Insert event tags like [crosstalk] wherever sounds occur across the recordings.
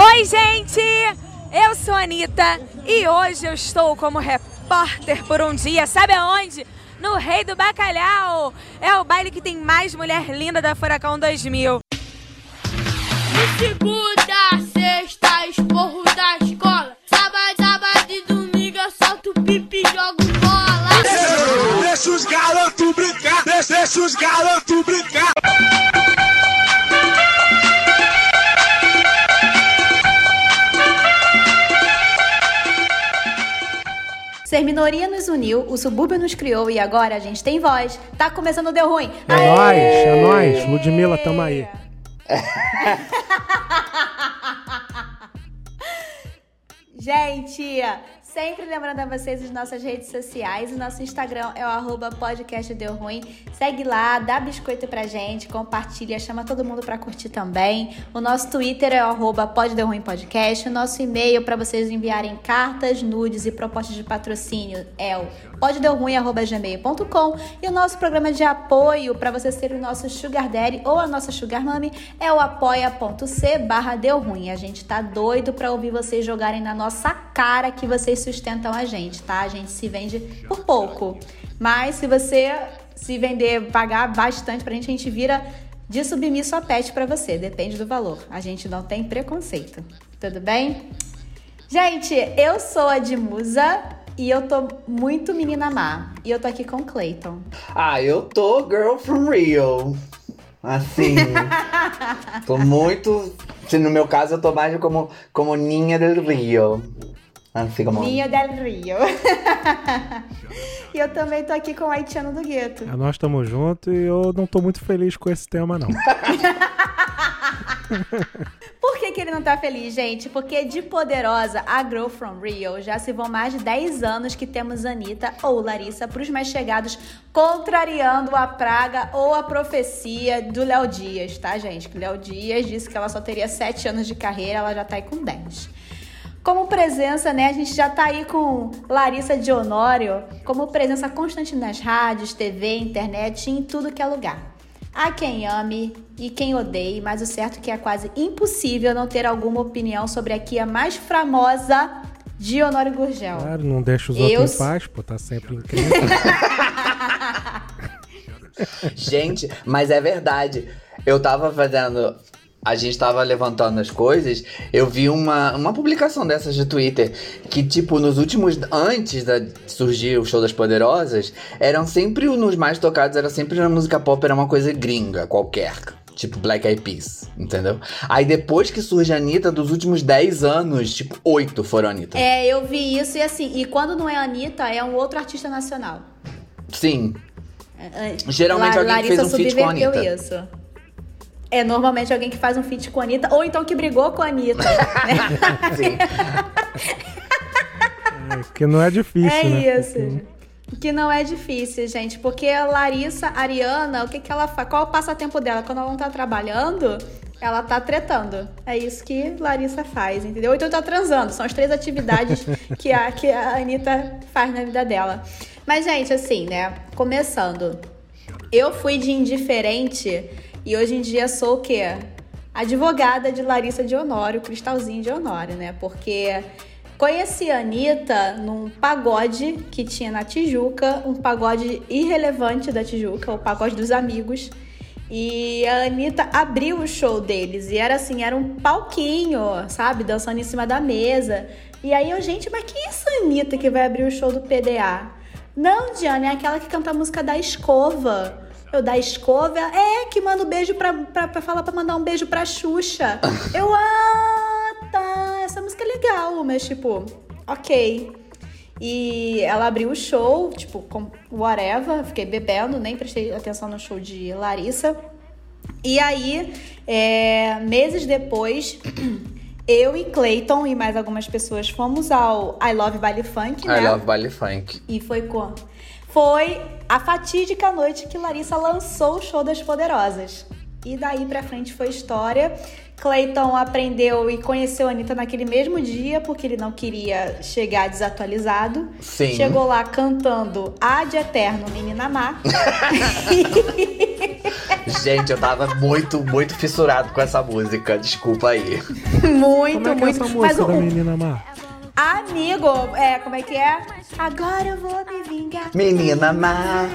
Oi, gente! Eu sou a Anitta e hoje eu estou como repórter por um dia. Sabe aonde? No Rei do Bacalhau. É o baile que tem mais mulher linda da Furacão 2000. De segunda, sexta, esporro da escola. Sábado, sábado e domingo eu solto pipi e jogo bola. Deixa os garotos brincar, deixa, deixa os garotos brincar. Minoria nos uniu, o subúrbio nos criou e agora a gente tem voz. Tá começando Deu Ruim. É Aê! nóis, é nóis. Ludmilla, tamo aí. [laughs] Gente, sempre lembrando a vocês as nossas redes sociais. O nosso Instagram é o arroba podcast Deu Ruim. Segue lá, dá biscoito pra gente, compartilha, chama todo mundo pra curtir também. O nosso Twitter é o arroba Podcast. O nosso e-mail para vocês enviarem cartas, nudes e propostas de patrocínio é o podedeuruim.gmail.com e o nosso programa de apoio para você ser o nosso Sugar Daddy ou a nossa Sugar Mami é o apoia.c barra Deu Ruim. A gente tá doido para ouvir vocês jogarem na nossa cara que vocês sustentam a gente, tá? A gente se vende por pouco. Mas se você se vender, pagar bastante pra gente, a gente vira de submisso a pet pra você. Depende do valor. A gente não tem preconceito. Tudo bem? Gente, eu sou a Dimusa e eu tô muito menina má. E eu tô aqui com o Clayton. Ah, eu tô girl from Rio. Assim. [laughs] tô muito. se No meu caso, eu tô mais como, como Ninha del Rio. Assim como. Ninho del Rio. [laughs] e eu também tô aqui com o haitiano do gueto. É, Nós estamos juntos e eu não tô muito feliz com esse tema, não. [laughs] Por que, ele não tá feliz, gente? Porque de poderosa a Girl from Rio já se vão mais de 10 anos que temos Anitta ou Larissa pros mais chegados contrariando a praga ou a profecia do Léo Dias, tá, gente? Que Léo Dias disse que ela só teria 7 anos de carreira, ela já tá aí com 10. Como presença, né? A gente já tá aí com Larissa de Honório, como presença constante nas rádios, TV, internet e em tudo que é lugar. Há quem ame e quem odeie, mas o certo é que é quase impossível não ter alguma opinião sobre a Kia mais famosa de Honório Gurgel. Claro, não deixa os Eu outros em paz, pô, tá sempre incrível. [laughs] Gente, mas é verdade. Eu tava fazendo. A gente tava levantando as coisas. Eu vi uma, uma publicação dessas de Twitter. Que, tipo, nos últimos. Antes de surgir o Show das Poderosas, eram sempre. Nos mais tocados, era sempre na música pop, era uma coisa gringa, qualquer. Tipo Black Eyed Peas, entendeu? Aí depois que surge a Anitta, dos últimos 10 anos, tipo, 8 foram a Anitta. É, eu vi isso e assim, e quando não é a Anitta, é um outro artista nacional. Sim. É, Geralmente alguém que fez um feat com a Anitta. isso. É normalmente alguém que faz um feat com a Anitta, ou então que brigou com a Anitta. né? [laughs] É, que não é difícil, É né? isso. Que não é difícil, gente. Porque a Larissa, a Ariana, o que, que ela faz? Qual é o passatempo dela? Quando ela não tá trabalhando, ela tá tretando. É isso que Larissa faz, entendeu? Ou então tá transando. São as três atividades [laughs] que a, que a Anitta faz na vida dela. Mas, gente, assim, né? Começando. Eu fui de indiferente e hoje em dia sou o quê? Advogada de Larissa de Honório, Cristalzinho de Honório, né? Porque conheci a Anitta num pagode que tinha na Tijuca, um pagode irrelevante da Tijuca, o pagode dos amigos. E a Anitta abriu o show deles e era assim, era um palquinho, sabe? Dançando em cima da mesa. E aí eu, gente, mas que isso, Anitta, que vai abrir o show do PDA? Não, Diana, é aquela que canta a música da escova. Eu, da escova? É, que manda um beijo pra, pra, pra falar pra mandar um beijo pra Xuxa. Eu, [laughs] ah, tá, essa música é legal, mas tipo, ok. E ela abriu o show, tipo, com whatever, fiquei bebendo, nem prestei atenção no show de Larissa. E aí, é, meses depois, [clears throat] eu e Clayton e mais algumas pessoas fomos ao I Love Baile Funk, né? I love baile funk. E foi quando? Foi a fatídica noite que Larissa lançou o show das Poderosas. E daí pra frente foi história. Clayton aprendeu e conheceu a Anitta naquele mesmo dia, porque ele não queria chegar desatualizado. Sim. Chegou lá cantando A de Eterno, Menina Má. [laughs] Gente, eu tava muito, muito fissurado com essa música. Desculpa aí. Muito, Como é que é muito. essa Mas música o, da o- menina má? Amigo, é, como é que é? Agora eu vou me vingar. Menina má.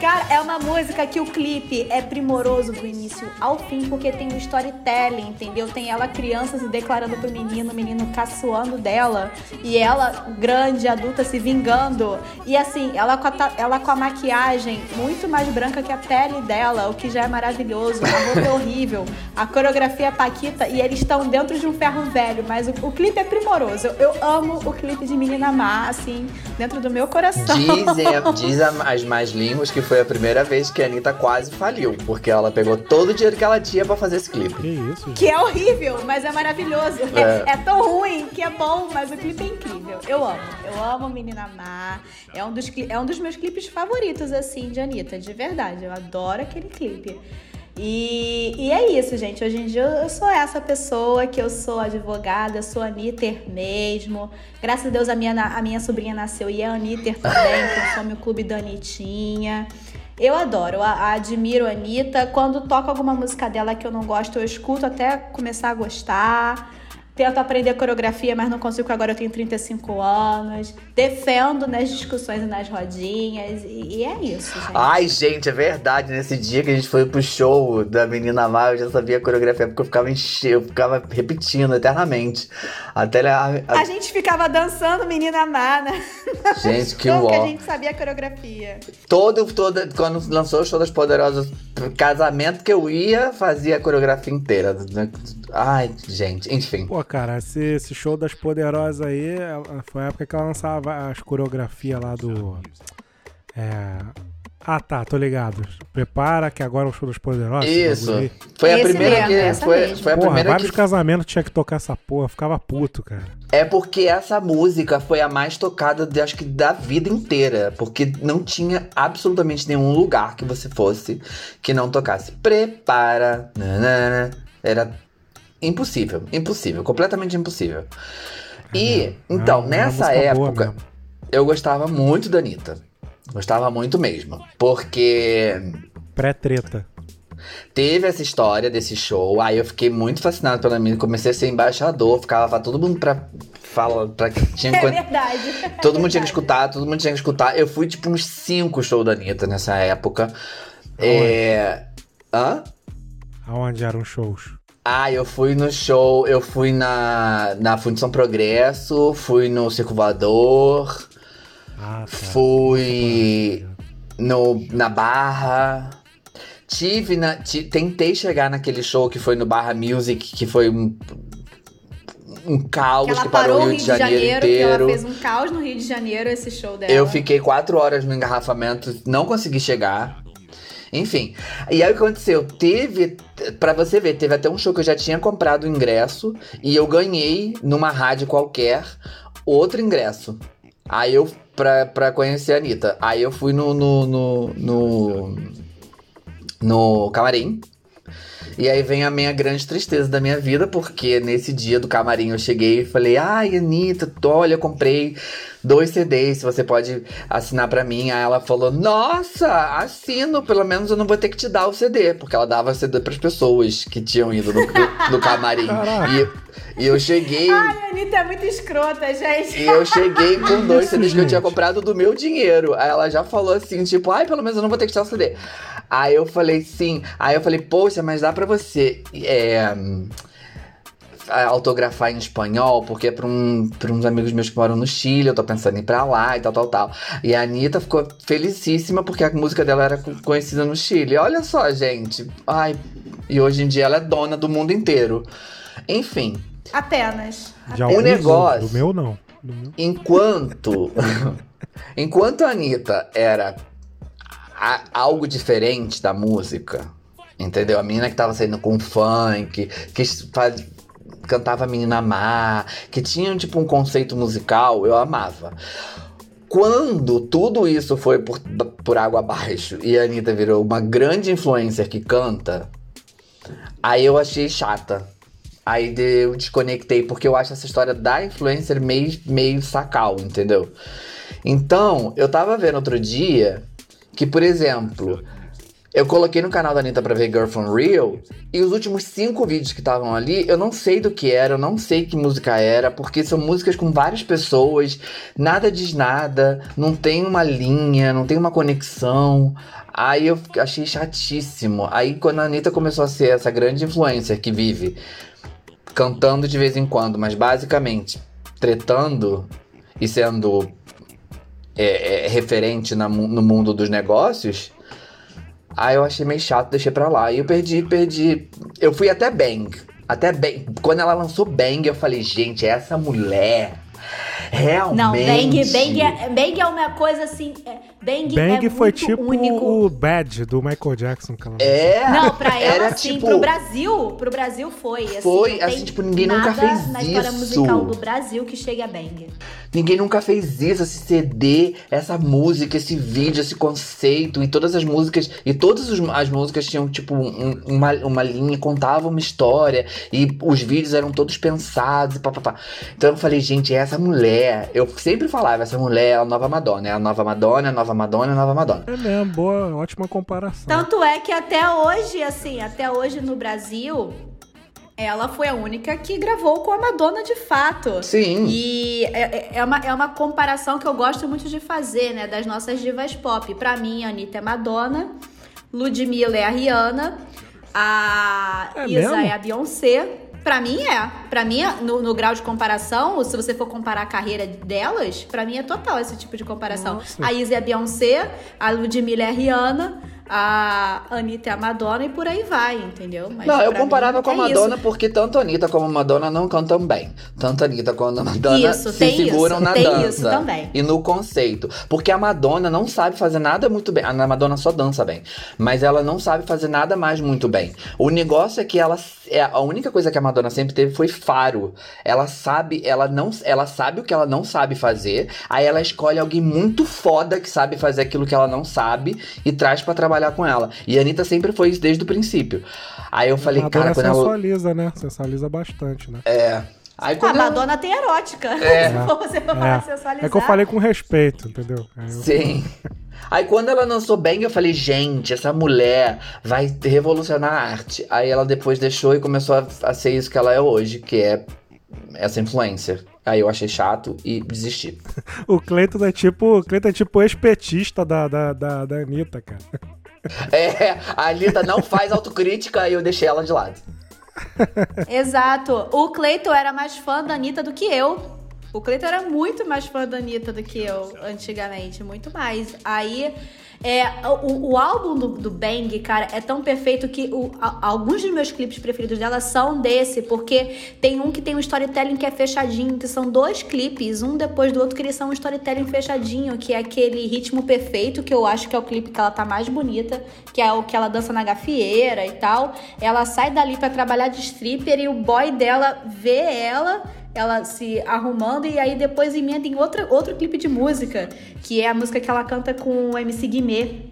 Cara, é uma música que o clipe é primoroso do início ao fim, porque tem um storytelling, entendeu? Tem ela criança se declarando pro menino, o menino caçoando dela, e ela, grande, adulta, se vingando. E assim, ela com a, ela com a maquiagem muito mais branca que a pele dela, o que já é maravilhoso. A roupa é horrível, a coreografia é paquita, e eles estão dentro de um ferro velho, mas o, o clipe é primoroso. Eu, eu amo o clipe de Menina Má, assim, dentro do meu coração. Dizem, [laughs] diz as mais línguas que foi a primeira vez que a Anitta quase faliu, porque ela pegou todo o dinheiro que ela tinha pra fazer esse clipe. Que isso, gente? Que é horrível, mas é maravilhoso. É. É. tão ruim que é bom, mas o clipe é incrível. Eu amo. Eu amo Menina Má. É um dos, é um dos meus clipes favoritos, assim, de Anitta, de verdade. Eu adoro aquele clipe. E, e é isso, gente. Hoje em dia eu sou essa pessoa que eu sou advogada, eu sou Anitter mesmo. Graças a Deus a minha, a minha sobrinha nasceu e é Anitter também, consome o clube da Anitinha. Eu adoro, eu a- admiro a Anitta. Quando toca alguma música dela que eu não gosto, eu escuto até começar a gostar. Tento aprender coreografia, mas não consigo, porque agora eu tenho 35 anos. Defendo nas discussões e nas rodinhas. E, e é isso, gente. Ai, gente, é verdade. Nesse dia que a gente foi pro show da Menina Má, eu já sabia a coreografia, porque eu ficava enche... eu ficava repetindo eternamente. Até a, a- A gente ficava dançando Menina Má, né? [laughs] Gente, que Como que a uó. gente sabia a coreografia. Todo, toda, quando lançou o show das Poderosas, casamento que eu ia, fazia a coreografia inteira. Ai, gente, enfim. Pô, cara, esse, esse show das Poderosas aí ela- foi a época que ela lançava as coreografias lá do. É. Ah, tá, tô ligado. Prepara que agora é o show das Poderosas. Isso. Foi a Esse primeira mesmo, que. Foi, foi a Porra, primeira vários que. casamentos tinha que tocar essa porra, ficava puto, cara. É porque essa música foi a mais tocada, de, acho que da vida inteira. Porque não tinha absolutamente nenhum lugar que você fosse que não tocasse. Prepara. nanana. Era impossível, impossível, completamente impossível. E, É, então, é nessa época, eu gostava muito da Anitta. Gostava muito mesmo. Porque Pré-treta. Teve essa história desse show, aí eu fiquei muito fascinado pela menina, comecei a ser embaixador, ficava todo mundo pra falar, pra que tinha [laughs] É verdade. [laughs] Todo mundo tinha que escutar, todo mundo tinha que escutar. Eu fui tipo uns cinco shows da Anitta nessa época. É. Hã? Aonde eram os shows? Ah, eu fui no show, eu fui na, na Fundição Progresso, fui no Circo Voador, Ah, tá. fui no, na Barra. Tive na. tentei chegar naquele show que foi no Barra Music, que foi um, um caos Que ela que parou parou o Rio de Janeiro, que ela inteiro. fez um caos no Rio de Janeiro, esse show dela. Eu fiquei quatro horas no engarrafamento, não consegui chegar. Enfim, e aí o que aconteceu? Teve, pra você ver, teve até um show que eu já tinha comprado o ingresso e eu ganhei numa rádio qualquer outro ingresso. Aí eu, pra, pra conhecer a Anitta, aí eu fui no, no, no, no, no camarim. E aí vem a minha grande tristeza da minha vida, porque nesse dia do camarim eu cheguei e falei: Ai, Anitta, olha, eu comprei dois CDs, se você pode assinar pra mim. Aí ela falou: Nossa, assino, pelo menos eu não vou ter que te dar o CD, porque ela dava CD pras pessoas que tinham ido no, no, no camarim. E, e eu cheguei. Ai, a Anitta é muito escrota, gente. E eu cheguei com dois CDs que eu tinha comprado do meu dinheiro. Aí ela já falou assim, tipo, ai, pelo menos eu não vou ter que tirar o CD. Aí eu falei, sim. Aí eu falei, poxa, mas dá pra você é, autografar em espanhol, porque é pra, um, pra uns amigos meus que moram no Chile, eu tô pensando em ir pra lá e tal, tal, tal. E a Anitta ficou felicíssima porque a música dela era co- conhecida no Chile. Olha só, gente. Ai, e hoje em dia ela é dona do mundo inteiro. Enfim, Apenas. De O negócio- Do meu, não. Do meu. Enquanto. [laughs] enquanto a Anitta era a- algo diferente da música, entendeu? A menina que tava saindo com funk, que faz- cantava Menina Má, que tinha tipo um conceito musical, eu amava. Quando tudo isso foi por, por água abaixo e a Anitta virou uma grande influencer que canta, aí eu achei chata. Aí eu desconectei, porque eu acho essa história da influencer meio, meio sacal, entendeu? Então, eu tava vendo outro dia que, por exemplo, Eu coloquei no canal da Anitta pra ver Girl From Real. E os últimos cinco vídeos que estavam ali, eu não sei do que era, eu não sei que música era, porque são músicas com várias pessoas, nada diz nada, não tem uma linha, não tem uma conexão. Aí eu achei chatíssimo. Aí quando a Anitta começou a ser essa grande influencer que vive cantando de vez em quando, mas basicamente tretando e sendo é, é, referente na, no mundo dos negócios, aí eu achei meio chato, deixei pra lá. E eu perdi, perdi. Eu fui até Bang. Até Bang. Quando ela lançou Bang, eu falei, gente, essa mulher Realmente. Não, Bang, Bang, é, Bang é uma coisa assim. É, Bang, Bang é foi muito tipo único. o Bad do Michael Jackson. Que ela É. Não, pra ela era sim, tipo, pro Brasil, pro Brasil foi. Assim, Foi, assim, tipo, ninguém nunca fez na história isso. musical do Brasil que chegue a Bang. Ninguém nunca fez isso, esse CD, essa música, esse vídeo, esse conceito. E todas as músicas. E todas as músicas tinham, tipo, um- uma, uma linha, contavam uma história. E os vídeos eram todos pensados e papapá. Então eu falei, gente, essa mulher. Eu sempre falava, essa mulher é a nova Madonna. É a nova Madonna, é a nova Madonna, é a nova Madonna. É mesmo, boa, ótima comparação. Tanto é que até hoje, assim, até hoje no Brasil, ela foi a única que gravou com a Madonna de fato. Sim. E é, é- é uma, é uma comparação que eu gosto muito de fazer, né? Das nossas divas pop. Pra mim, a Anitta é Madonna, Ludmilla é a Rihanna, a É Isa mesmo? é a Beyoncé. Pra mim é. Pra mim, no, no grau de comparação, se você for comparar a carreira delas, pra mim é total esse tipo de comparação. Nossa. A Isa é a Beyoncé, a Ludmilla é a Rihanna, a Anitta é a Madonna e por aí vai, entendeu? Mas Não, eu comparava com a Madonna isso. porque tanto a Anitta como a Madonna não cantam bem. Tanto a Anitta quanto a Madonna Isso, se tem seguram isso, na tem dança. isso também. E no conceito. Porque a Madonna não sabe fazer nada muito bem. A Madonna só dança bem. Mas ela não sabe fazer nada mais muito bem. O negócio é que ela. É, a única coisa que a Madonna sempre teve foi faro. Ela sabe, ela não. Ela sabe o que ela não sabe fazer. Aí ela escolhe alguém muito foda que sabe fazer aquilo que ela não sabe e traz pra trabalhar com ela. E a Anitta sempre foi isso desde o princípio. Aí eu falei, Madonna cara, quando ela. sensualiza, né? Sensualiza bastante, né? É. Aí A quando ela- Madonna tem erótica. É. [laughs] Se for você falar sensualizar. É que eu falei com respeito, entendeu? Aí eu- Sim. Aí quando ela lançou Bang, eu falei, gente, essa mulher vai revolucionar a arte. Aí ela depois deixou e começou a, a ser isso que ela é hoje, que é essa influencer. Aí eu achei chato e desisti. [laughs] O Cleiton é tipo, o Cleiton é tipo ex-petista da, da, da, da Anitta, cara. [laughs] É, a Anitta não faz autocrítica e eu deixei ela de lado. Exato. O Cleiton era mais fã da Anitta do que eu. O Cleiton era muito mais fã da Anitta do que eu antigamente, muito mais. Aí, é, o, o álbum do, do Bang, cara, é tão perfeito que o- a- alguns dos meus clipes preferidos dela são desse, porque tem um que tem um storytelling que é fechadinho, que são dois clipes, um depois do outro, que eles são um storytelling fechadinho, que é aquele ritmo perfeito, que eu acho que é o clipe que ela tá mais bonita, que é o que ela dança na gafieira e tal. Ela sai dali pra trabalhar de stripper e o boy dela vê ela ela se arrumando e aí depois emenda em outra, outro clipe de música, que é a música que ela canta com o MC Guimê.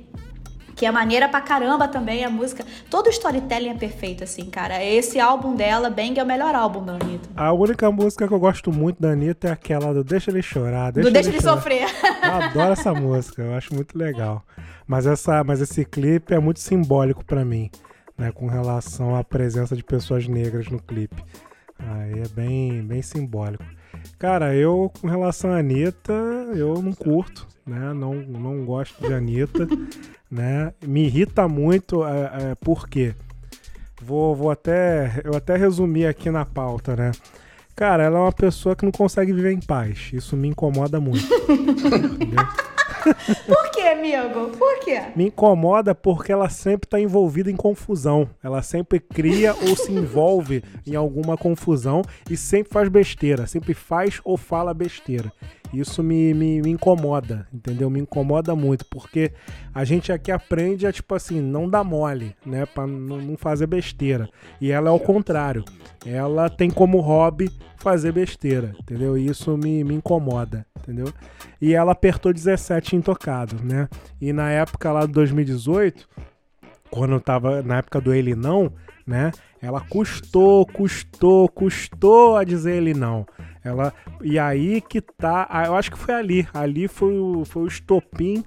Que é maneira pra caramba também a música. Todo o storytelling é perfeito, assim, cara. Esse álbum dela, Bang, é o melhor álbum da Anitta. A única música que eu gosto muito da Anitta é aquela do Deixa Ele Chorar. Do Deixa ele Chorar. sofrer. [laughs] Eu adoro essa música, eu acho muito legal. Mas, essa, mas esse clipe é muito simbólico pra mim, né? Com relação à presença de pessoas negras no clipe. Aí é bem, bem simbólico. Cara, eu, com relação à Anitta, eu não curto, né? Não, não gosto de Anitta, [laughs] né? Me irrita muito, é, é, por quê? Vou, vou até. Eu até resumir aqui na pauta, né? Cara, ela é uma pessoa que não consegue viver em paz. Isso me incomoda muito. [laughs] entendeu? [laughs] Por quê, amigo? Por quê? Me incomoda porque ela sempre está envolvida em confusão. Ela sempre cria ou se envolve em alguma confusão e sempre faz besteira. Sempre faz ou fala besteira. Isso me, me, me incomoda, entendeu? Me incomoda muito, porque a gente aqui aprende a, tipo assim, não dar mole, né? Pra não, não fazer besteira. E ela é o contrário. Ela tem como hobby fazer besteira, entendeu? E isso me, me incomoda, entendeu? E ela apertou 17 intocado, né? E na época lá de 2018, quando eu tava na época do ele não, né? Ela custou, custou, custou a dizer ele não. Ela e aí que tá, eu acho que foi ali, ali foi o, foi o estopim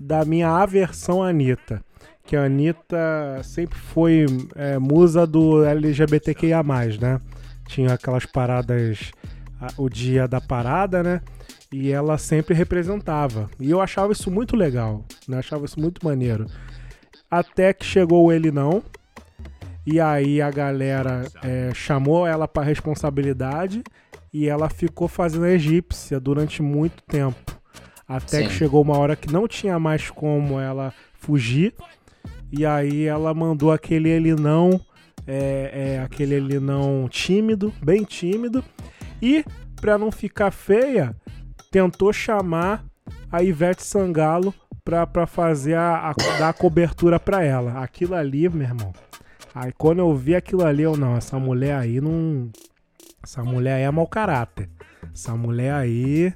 da minha aversão à Anitta. Que a Anitta sempre foi é, musa do LGBTQIA, né? Tinha aquelas paradas, o dia da parada, né? E ela sempre representava. E eu achava isso muito legal, né? Achava isso muito maneiro. Até que chegou o Ele Não. E aí a galera é, chamou ela para responsabilidade e ela ficou fazendo a egípcia durante muito tempo. Até Sim. que chegou uma hora que não tinha mais como ela fugir. E aí ela mandou aquele ele não, é, é, aquele ele não tímido, bem tímido. E pra não ficar feia, tentou chamar a Ivete Sangalo pra fazer a, a- dar a cobertura pra ela. Aquilo ali, meu irmão. Aí quando eu vi aquilo ali, eu não, essa mulher aí não. Essa mulher aí é mau caráter. Essa mulher aí,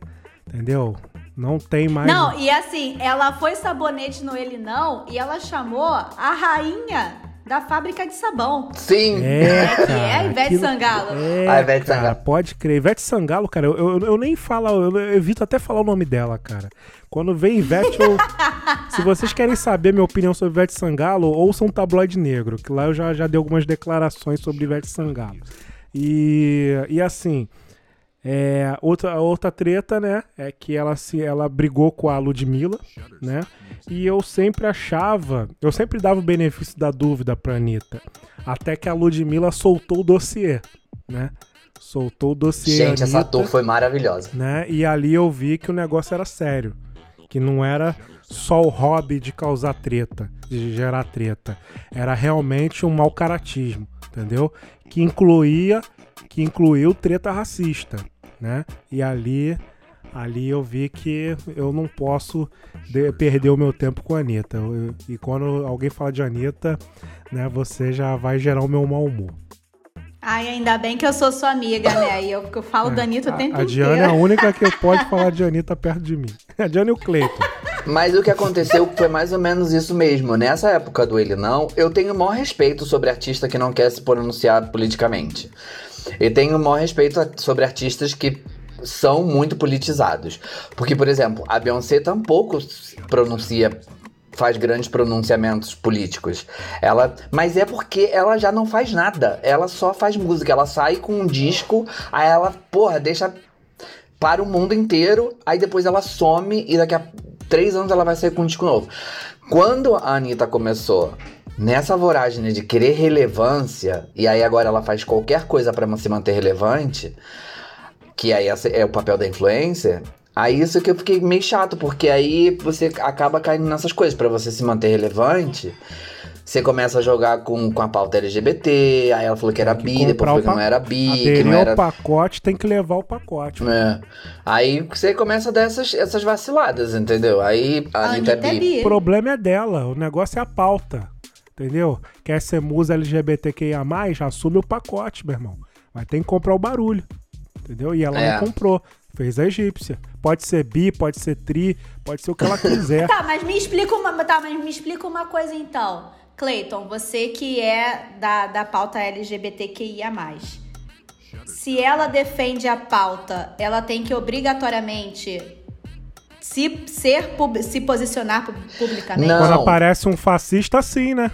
entendeu? Não tem mais. Não, e assim, ela foi sabonete no Ele Não e ela chamou a rainha da fábrica de sabão. Sim. É, que é cara, a Ivete aquilo- Sangalo. É, A Ivete cara, Sangalo. pode crer. Ivete Sangalo, cara, eu, eu, eu nem falo, eu, eu evito até falar o nome dela, cara. Quando vem Ivete, eu... [laughs] se vocês querem saber minha opinião sobre Ivete Sangalo, ouçam um tabloide negro, que lá eu já, já dei algumas declarações sobre Ivete Sangalo. E, e assim, é, outra, outra treta, né, é que ela, se, ela brigou com a Ludmilla, né, e eu sempre achava, eu sempre dava o benefício da dúvida pra Anitta, até que a Ludmilla soltou o dossiê, né, soltou o dossiê Gente, essa Anitta, tour foi maravilhosa. né, e ali eu vi que o negócio era sério, que não era só o hobby de causar treta, de gerar treta, era realmente um mau caratismo, entendeu? Que incluía, que incluiu treta racista, né? E ali, ali eu vi que eu não posso de- perder o meu tempo com a Anitta. Eu- eu- e quando alguém fala de Anitta, né, você já vai gerar o meu mau humor. Ai, ainda bem que eu sou sua amiga, né? E eu, eu falo da Anitta o tempo a, a Diana é a inteiro. única que [laughs] pode falar de Anitta perto de mim. [laughs] A Diana e o Cleiton. Mas o que aconteceu foi mais ou menos isso mesmo. Nessa época do Ele Não, eu tenho o maior respeito sobre artista que não quer se pronunciar politicamente. E tenho o maior respeito sobre artistas que são muito politizados. Porque, por exemplo, a Beyoncé tampouco pronuncia faz grandes pronunciamentos políticos. Ela, mas é porque ela já não faz nada. Ela só faz música. Ela sai com um disco, aí ela, porra, deixa para o mundo inteiro, aí depois ela some e daqui a três anos ela vai sair com um disco novo. Quando a Anitta começou nessa voragem de querer relevância, e aí agora ela faz qualquer coisa para se manter relevante, que aí essa é o papel da influencer, aí isso que eu fiquei meio chato, porque aí você acaba caindo nessas coisas, para você se manter relevante. Você começa a jogar com, com a pauta LGBT, aí ela falou que era que bi, depois falou o que não era bi, que não era ao pacote tem que levar o pacote. é. Aí você começa a dar essas, essas vaciladas, entendeu? Aí a A Anitta é Anitta é bi. O problema é dela, o negócio é a pauta. Entendeu? Quer ser musa LGBTQIA, assume o pacote, meu irmão. Vai ter que comprar o barulho. Entendeu? E ela É. não comprou. Fez a egípcia. Pode ser bi, pode ser tri, pode ser o que ela quiser. [laughs] Tá, mas me explica uma, tá, mas me explica uma coisa então. Cleiton, você que é da, da pauta LGBTQIA+. Se ela defende a pauta, ela tem que obrigatoriamente se, ser, se posicionar pu- publicamente? Não. Quando aparece um fascista, sim, né?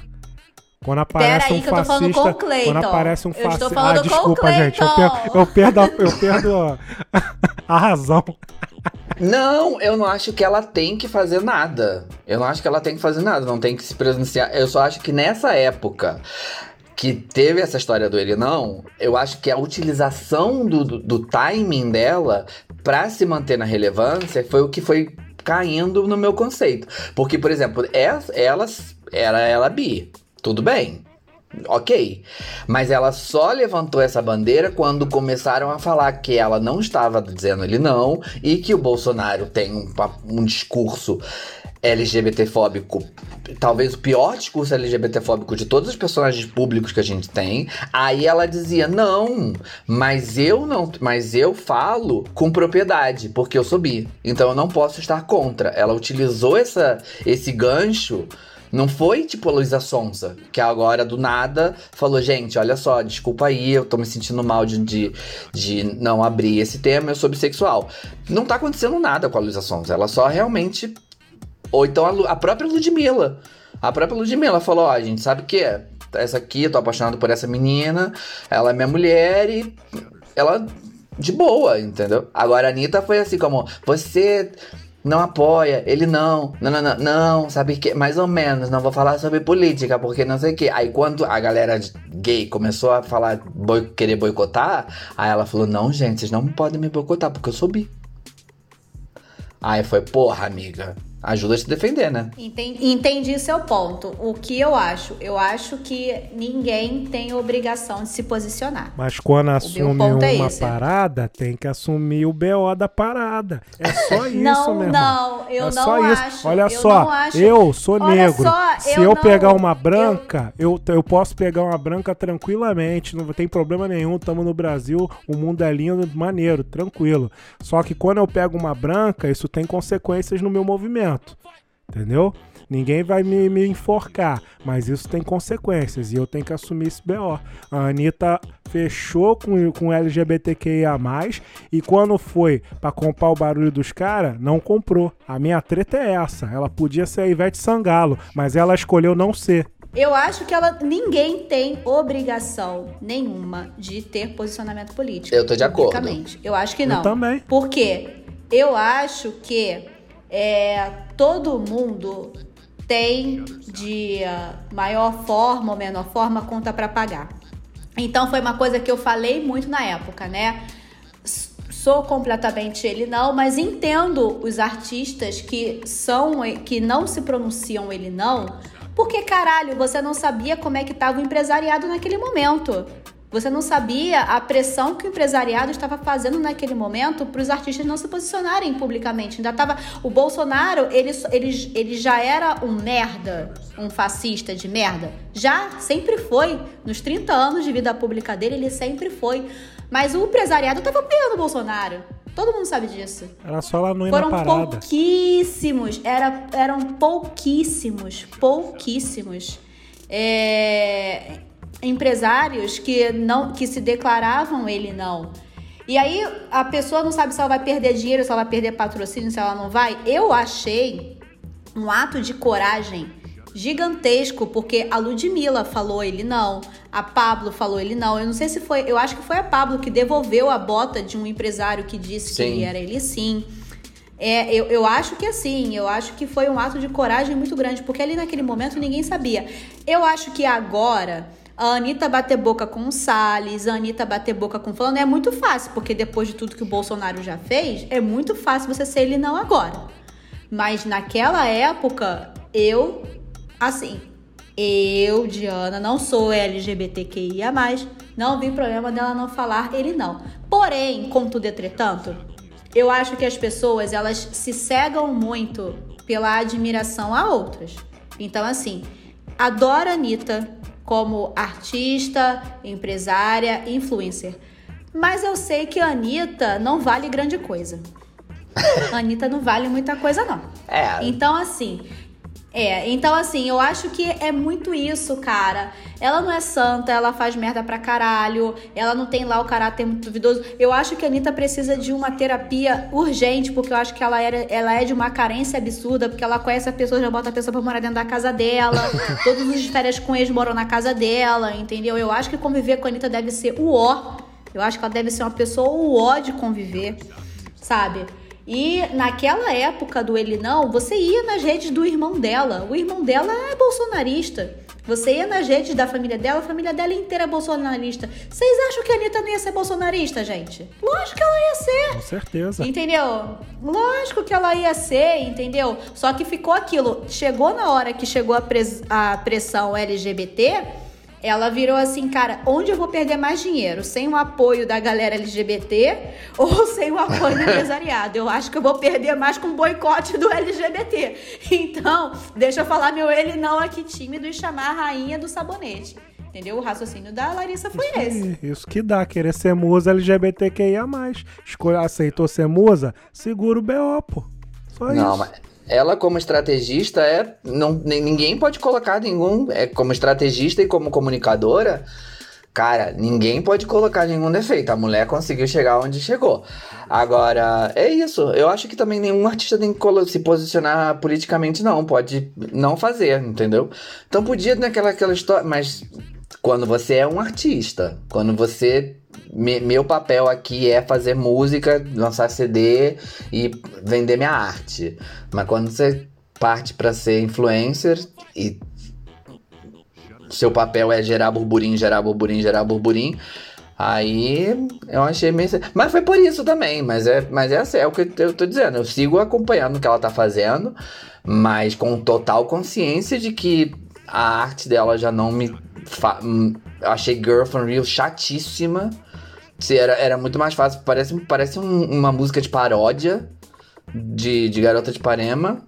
Quando aparece Pera aí um que eu tô falando fascista. com o Cleiton. Quando aparece um Eu estou fascista. falando Ah, com o desculpa, gente. Eu perdo, eu perdo, a, eu perdo a, [laughs] a razão. Não, eu não acho que ela tem que fazer nada. Eu não acho que ela tem que fazer nada, não tem que se pronunciar. Eu só acho que nessa época que teve essa história do ele não, eu acho que a utilização do, do, do timing dela pra se manter na relevância foi o que foi caindo no meu conceito. Porque, por exemplo, ela, ela era ela bi, tudo bem. Ok. Mas ela só levantou essa bandeira quando começaram a falar que ela não estava dizendo ele não e que o Bolsonaro tem um, um discurso LGBTfóbico, talvez o pior discurso LGBTfóbico de todos os personagens públicos que a gente tem. Aí ela dizia: "Não, mas eu não, mas eu falo com propriedade, porque eu sou bi. Então eu não posso estar contra". Ela utilizou essa esse gancho não foi tipo a Luísa Sonza, que agora do nada falou: gente, olha só, desculpa aí, eu tô me sentindo mal de, de, de não abrir esse tema, eu sou bissexual. Não tá acontecendo nada com a Luísa Sonza, ela só realmente. Ou então a, Lu- a própria Ludmilla. A própria Ludmilla falou, ó, a gente sabe que é essa aqui, eu tô apaixonado por essa menina, ela é minha mulher e ela de boa, entendeu? Agora a Anitta foi assim como, você não apoia, ele não, não, não, não, não, sabe que, mais ou menos, não vou falar sobre política, porque não sei o que. Aí quando a galera gay começou a falar, boi, querer boicotar, aí ela falou, não, gente, vocês não podem me boicotar, porque eu sou bi. Aí foi, porra, amiga, ajuda a te defender, né? Entendi, entendi seu ponto. O que eu acho? Eu acho que ninguém tem obrigação de se posicionar. Mas quando assume é uma esse. parada, tem que assumir o BO da parada. É só [laughs] isso, Não, meu irmão. não, eu é não só isso. acho, Olha eu só, não acho. eu sou Olha negro. só, Se eu eu, não- pegar uma branca, eu... Eu, posso pegar uma branca tranquilamente. Não tem problema nenhum. Tamo no Brasil, o mundo é lindo, maneiro, tranquilo. Só que quando eu pego uma branca, isso tem consequências no meu movimento. Entendeu? Ninguém vai me, me enforcar, mas isso tem consequências e eu tenho que assumir esse BO. A Anitta fechou com, com LGBTQIA, e quando foi pra comprar o barulho dos caras, não comprou. A minha treta é essa. Ela podia ser a Ivete Sangalo, mas ela escolheu não ser. Eu acho que ela ninguém tem obrigação nenhuma de ter posicionamento político. Eu tô de acordo. Eu acho que não. Eu também. Por quê? Eu acho que é, todo mundo tem de ah, maior forma ou menor forma conta pra pagar. Então foi uma coisa que eu falei muito na época, né? Sou completamente ele não, mas entendo os artistas que são que não se pronunciam ele não, porque caralho, você não sabia como é que tava o empresariado naquele momento. Você não sabia a pressão que o empresariado estava fazendo naquele momento para os artistas não se posicionarem publicamente. Ainda tava o Bolsonaro, ele, ele, ele já era um merda, um fascista de merda. Já sempre foi. Nos 30 anos de vida pública dele, ele sempre foi. Mas o empresariado estava apoiando o Bolsonaro. Todo mundo sabe disso. Era só não ir Foram pouquíssimos, era, eram pouquíssimos, pouquíssimos é, empresários que não que se declaravam ele não. E aí a pessoa não sabe se ela vai perder dinheiro, se ela vai perder patrocínio, se ela não vai. Eu achei um ato de coragem gigantesco, porque a Ludmilla falou ele não, a Pablo falou ele não. Eu não sei se foi, eu acho que foi a Pablo que devolveu a bota de um empresário que disse que Sim. ele era ele sim. É, eu, eu acho que assim, eu acho que foi um ato de coragem muito grande, porque ali naquele momento ninguém sabia. Eu acho que agora a Anitta bater boca com o Salles, a Anitta bater boca com o fulano é muito fácil, porque depois de tudo que o Bolsonaro já fez, é muito fácil você ser ele não agora. Mas naquela época, eu, assim, eu, Diana, não sou LGBTQIA, não vi problema dela não falar ele não. Porém, contudo, entretanto, eu acho que as pessoas, elas se cegam muito pela admiração a outras. Então, assim, adoro a Anitta como artista, empresária, influencer. Mas eu sei que a Anitta não vale grande coisa. A [laughs] Anitta não vale muita coisa, não. É. Então, assim. É, então assim, eu acho que é muito isso, cara. Ela não é santa, ela faz merda pra caralho, ela não tem lá o caráter muito duvidoso. Eu acho que a Anitta precisa de uma terapia urgente, porque eu acho que ela, era, ela é de uma carência absurda, porque ela conhece a pessoa, já bota a pessoa pra morar dentro da casa dela. [laughs] Todos os férias com eles moram na casa dela, entendeu? Eu acho que conviver com a Anitta deve ser o ó. Eu acho que ela deve ser uma pessoa o ó de conviver, sabe? E naquela época do ele não, você ia nas redes do irmão dela. O irmão dela é bolsonarista. Você ia nas redes da família dela, a família dela inteira é bolsonarista. Vocês acham que a Anitta não ia ser bolsonarista, gente? Lógico que ela ia ser. Com certeza. Entendeu? Lógico que ela ia ser, entendeu? Só que ficou aquilo. Chegou na hora que chegou a, pres- a pressão LGBT, ela virou assim, cara, onde eu vou perder mais dinheiro? Sem o apoio da galera LGBT [laughs] ou sem o apoio do [laughs] empresariado? Eu acho que eu vou perder mais com o boicote do LGBT. Então, deixa eu falar meu ele não aqui tímido e chamar a rainha do sabonete. Entendeu? O raciocínio da Larissa foi esse. Isso, isso que dá, querer ser musa LGBTQIA. Escolha, aceitou ser musa? Segura o BO, pô. Só Não, isso. mas ela como estrategista é. Não, ninguém pode colocar nenhum. É, como estrategista e como comunicadora, Cara, ninguém pode colocar nenhum defeito. A mulher conseguiu chegar onde chegou. Agora, é isso. Eu acho que também nenhum artista tem que se posicionar politicamente, não. Pode não fazer, entendeu? Então podia naquela aquela história. Mas quando você é um artista, quando você. me- meu papel aqui é fazer música, lançar CD e vender minha arte. Mas quando você parte pra ser influencer e seu papel é gerar burburinho, gerar burburinho, gerar burburinho. Aí eu achei meio. Mas foi por isso também. Mas é, mas é, assim, é o que eu tô dizendo. Eu sigo acompanhando o que ela tá fazendo, mas com total consciência de que a arte dela já não me. Hum, achei Girl from Real chatíssima. Era, era muito mais fácil. Parece, parece um- uma música de paródia de, de Garota de Parema.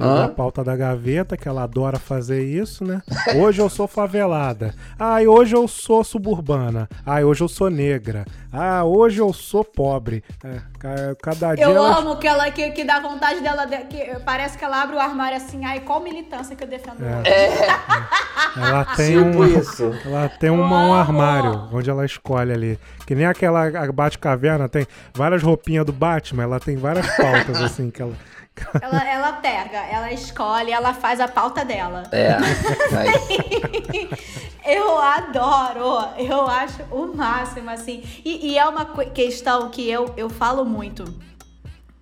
Pegou Hã? a pauta da gaveta, que ela adora fazer isso, né? Hoje eu sou favelada. Ai, hoje eu sou suburbana. Ai, hoje eu sou negra. Ah, hoje eu sou pobre. É, ca- cada dia Eu ela- amo que ela que, que dá vontade dela. de- que parece que ela abre o armário assim, ai, qual militância que eu defendo É. hoje? Ela [laughs] tem Tipo um, isso. ela tem uma- um armário onde ela escolhe ali. Que nem aquela Batcaverna tem várias roupinhas do Batman, ela tem várias pautas [laughs] assim que ela Ela, ela pega, ela escolhe, ela faz a pauta dela. É. [laughs] Eu adoro, eu acho o máximo, assim. E, e é uma questão que eu, eu falo muito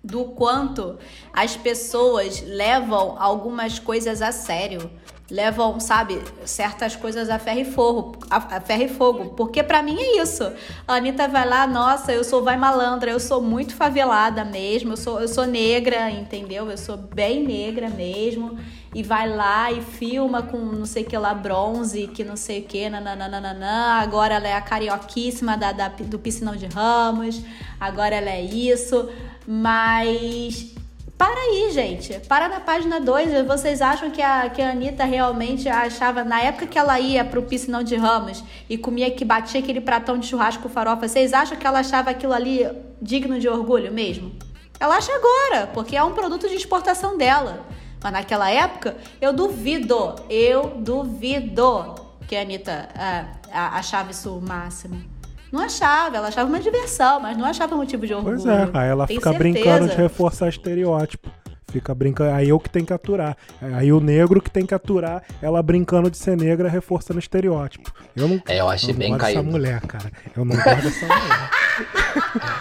do quanto as pessoas levam algumas coisas a sério. Levam, sabe, certas coisas a ferro e fogo. A, ferro e fogo. Porque pra mim é isso. A Anitta vai lá, nossa, eu sou vai malandra, eu sou muito favelada mesmo, eu sou, eu sou negra, entendeu? Eu sou bem negra mesmo. E vai lá e filma com não sei que lá, bronze, que não sei o que, nananana. Agora ela é a carioquíssima da, da- do piscinão de Ramos. Agora ela é isso. Mas para aí, gente. Para na página 2. Vocês acham que a, que a Anitta realmente achava, na época que ela ia pro piscinão de Ramos e comia que batia aquele pratão de churrasco com farofa, vocês acham que ela achava aquilo ali digno de orgulho mesmo? Ela acha agora, porque é um produto de exportação dela. Mas naquela época, eu duvido, eu duvido que a Anitta ah, a- achava isso o máximo. Não achava, ela achava uma diversão, mas não achava motivo de orgulho. Pois é, aí ela Tenho fica certeza. brincando de reforçar estereótipo. Fica brincando, aí eu que tenho que aturar. Aí o negro que tem que aturar, ela brincando de ser negra, reforçando estereótipo. Eu não, É, eu achei eu não bem gosto dessa caído. mulher, cara. Eu não gosto dessa mulher. [laughs]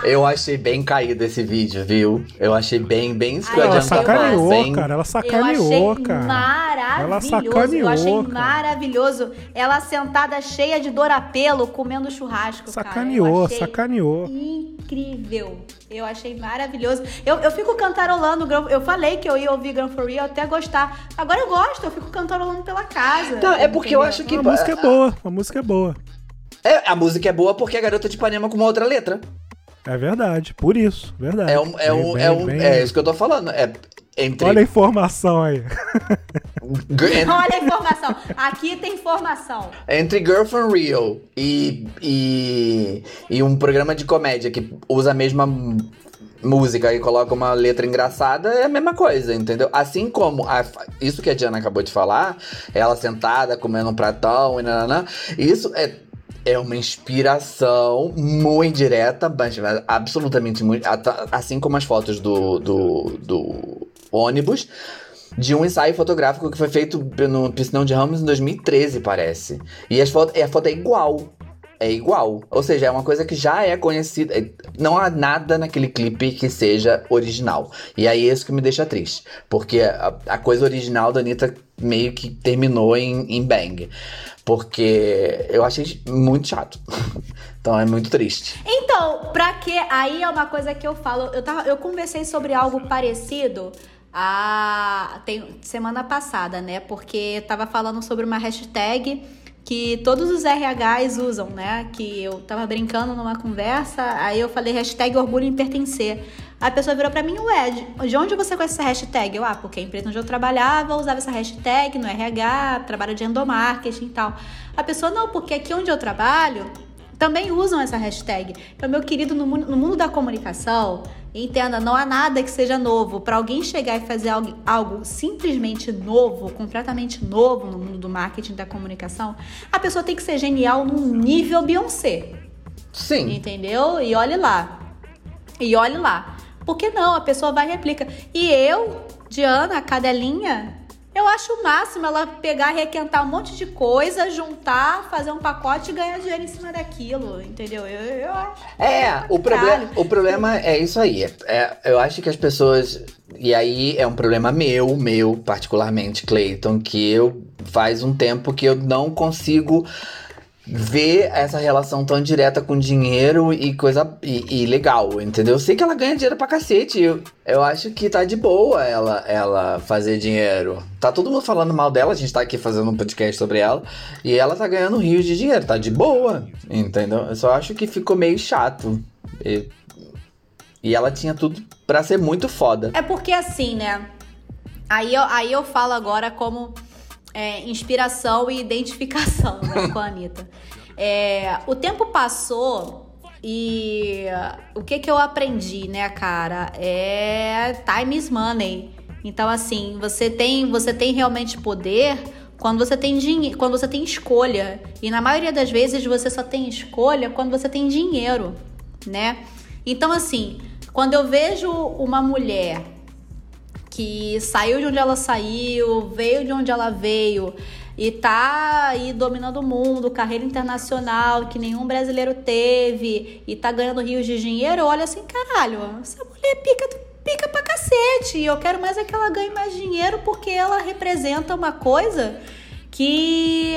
Eu achei bem caído esse vídeo, viu? Eu achei bem, bem Ai, eu Ela eu adiantava. sacaneou, bem... cara. Ela Eu sacaneou, achei cara. maravilhoso. Ela sacaneou, eu achei cara. maravilhoso. Ela sentada cheia de dor a pelo, comendo churrasco, Sacaneou, cara. Eu achei sacaneou. Incrível. Eu achei maravilhoso. Eu, eu fico cantarolando. Eu falei que eu ia ouvir Grand For Real até gostar. Agora eu gosto, eu fico cantarolando pela casa. Não, é porque eu entendeu? acho que. A música é boa, a música é boa. É, a música é boa porque a garota de Ipanema com uma outra letra. É verdade, por isso, verdade. É um. É, um, bem, é, um bem- é isso que eu tô falando. É entre. Olha a informação aí. [laughs] Olha a informação. Aqui tem informação. Entre Girl from Real e, e, e um programa de comédia que usa a mesma música e coloca uma letra engraçada, é a mesma coisa, entendeu? Assim como a- isso que a Diana acabou de falar, ela sentada comendo um pratão e nananã, isso é. É uma inspiração muito direta, mas absolutamente muito. Assim como as fotos do, do, do ônibus, de um ensaio fotográfico que foi feito no Piscinão de Ramos em 2013, parece. E as foto, a foto é igual. É igual. Ou seja, é uma coisa que já é conhecida. É- Não há nada naquele clipe que seja original. E aí é isso que me deixa triste. Porque a, a coisa original da Anitta meio que terminou em, em Bang. Porque eu achei muito chato. [laughs] então é muito triste. Então, pra que? Aí é uma coisa que eu falo. Eu, tava, eu conversei sobre algo parecido a tem, semana passada, né? Porque tava falando sobre uma hashtag que todos os RHs usam, né? Que eu tava brincando numa conversa, aí eu falei hashtag orgulho em pertencer. A pessoa virou pra mim, ué, de- de onde você conhece essa hashtag? Eu, ah, porque a empresa onde eu trabalhava usava essa hashtag no RH, trabalho de endomarketing e tal. A pessoa, não, porque aqui onde eu trabalho, também usam essa hashtag. Então, meu querido, no mundo, no mundo da comunicação, entenda, não há nada que seja novo. Para alguém chegar e fazer algo, algo simplesmente novo, completamente novo no mundo do marketing da comunicação, a pessoa tem que ser genial num nível Beyoncé. Sim. Entendeu? E olhe lá. E olhe lá. Por que não? A pessoa vai e replica. E eu, Diana, a cadelinha, eu acho o máximo ela pegar, requentar um monte de coisa, juntar, fazer um pacote e ganhar dinheiro em cima daquilo, entendeu? Eu, eu acho. É, o, problema, o problema é isso aí. É, eu acho que as pessoas. E aí é um problema meu, meu, particularmente, Clayton, que eu faz um tempo que eu não consigo ver essa relação tão direta com dinheiro e coisa e, e legal, entendeu? Eu sei que ela ganha dinheiro pra cacete. Eu, eu acho que tá de boa ela, ela fazer dinheiro. Tá todo mundo falando mal dela, a gente tá aqui fazendo um podcast sobre ela. E ela tá ganhando rios de dinheiro, tá de boa, entendeu? Eu só acho que ficou meio chato. E, e ela tinha tudo para ser muito foda. É porque assim, né? Aí eu, aí eu falo agora como é, inspiração e identificação né, [laughs] com a Anitta. É, o tempo passou e o que que eu aprendi, né, cara? É time is money. Então, assim, você tem, você tem realmente poder quando você tem dinheiro, quando você tem escolha. E na maioria das vezes você só tem escolha quando você tem dinheiro, né? Então, assim, quando eu vejo uma mulher que saiu de onde ela saiu, veio de onde ela veio e tá aí dominando o mundo, carreira internacional que nenhum brasileiro teve e tá ganhando rios de dinheiro, olha assim, caralho, essa mulher pica, pica pra cacete. E eu quero mais é que ela ganhe mais dinheiro porque ela representa uma coisa que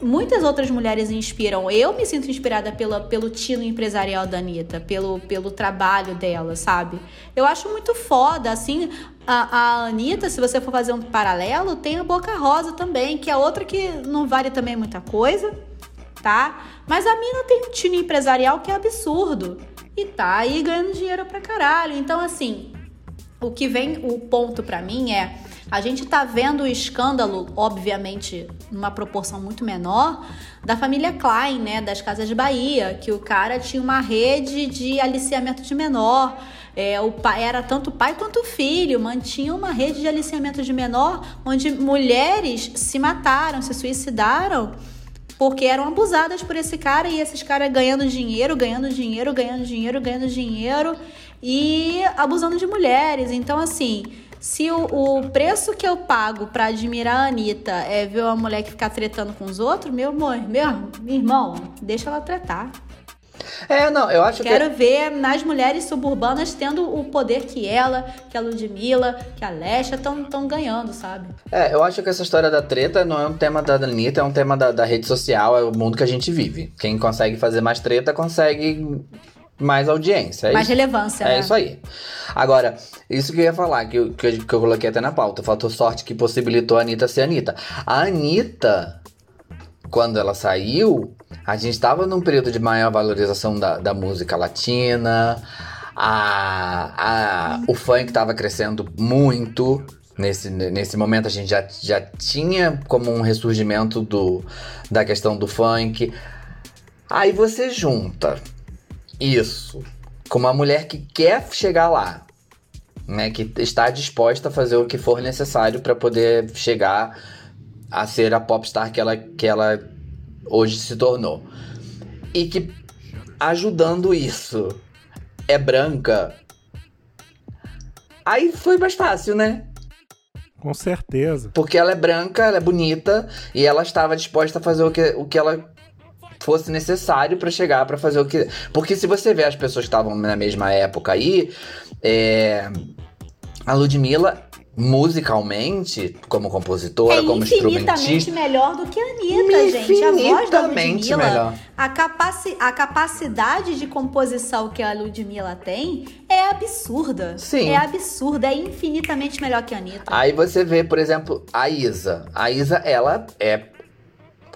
muitas outras mulheres inspiram. Eu me sinto inspirada pela, pelo tino empresarial da Anitta, pelo, pelo trabalho dela, sabe? Eu acho muito foda, assim, a, a Anitta, se você for fazer um paralelo, tem a Boca Rosa também, que é outra que não vale também muita coisa, tá? Mas a mina tem um tino empresarial que é absurdo. E tá aí ganhando dinheiro pra caralho. Então, assim, o que vem, o ponto para mim é a gente tá vendo o escândalo, obviamente, numa proporção muito menor, da família Klein, né, das Casas de Bahia, que o cara tinha uma rede de aliciamento de menor. É, o pai era tanto pai quanto filho, mantinha uma rede de aliciamento de menor, onde mulheres se mataram, se suicidaram porque eram abusadas por esse cara e esses caras ganhando dinheiro, ganhando dinheiro, ganhando dinheiro, ganhando dinheiro e abusando de mulheres. Então, assim, se o, o preço que eu pago para admirar a Anitta é ver uma mulher que ficar tretando com os outros, meu amor, meu, meu irmão, deixa ela tretar. É, não, eu acho Quero que. ver nas mulheres suburbanas tendo o poder que ela, que a Ludmilla, que a Lesha estão ganhando, sabe? É, eu acho que essa história da treta não é um tema da Anitta, é um tema da, da rede social, é o mundo que a gente vive. Quem consegue fazer mais treta consegue mais audiência. É mais isso. relevância, É né? isso aí. Agora, isso que eu ia falar, que eu, que eu, que eu coloquei até na pauta, faltou sorte que possibilitou a Anitta ser a Anitta. A Anitta, quando ela saiu, a gente estava num período de maior valorização da, da música latina, a, a, o funk estava crescendo muito. Nesse, nesse momento a gente já, já tinha como um ressurgimento do, da questão do funk. Aí você junta isso com uma mulher que quer chegar lá, né, que está disposta a fazer o que for necessário para poder chegar a ser a popstar que ela, que ela hoje se tornou. E que ajudando isso é branca. Aí foi mais fácil, né? Com certeza. Porque ela é branca, ela é bonita e ela estava disposta a fazer o que, o que ela fosse necessário para chegar para fazer o que. Porque se você vê as pessoas que estavam na mesma época aí, é... a Ludmilla musicalmente, como compositora, É como infinitamente instrumentista, melhor do que a Anitta, gente. A voz da Infinitamente Ludmilla, melhor. a, capaci a capacidade de composição que a Ludmilla tem é absurda. Sim. É absurda, é infinitamente melhor que a Anitta. Aí você vê, por exemplo, a Isa. A Isa, ela é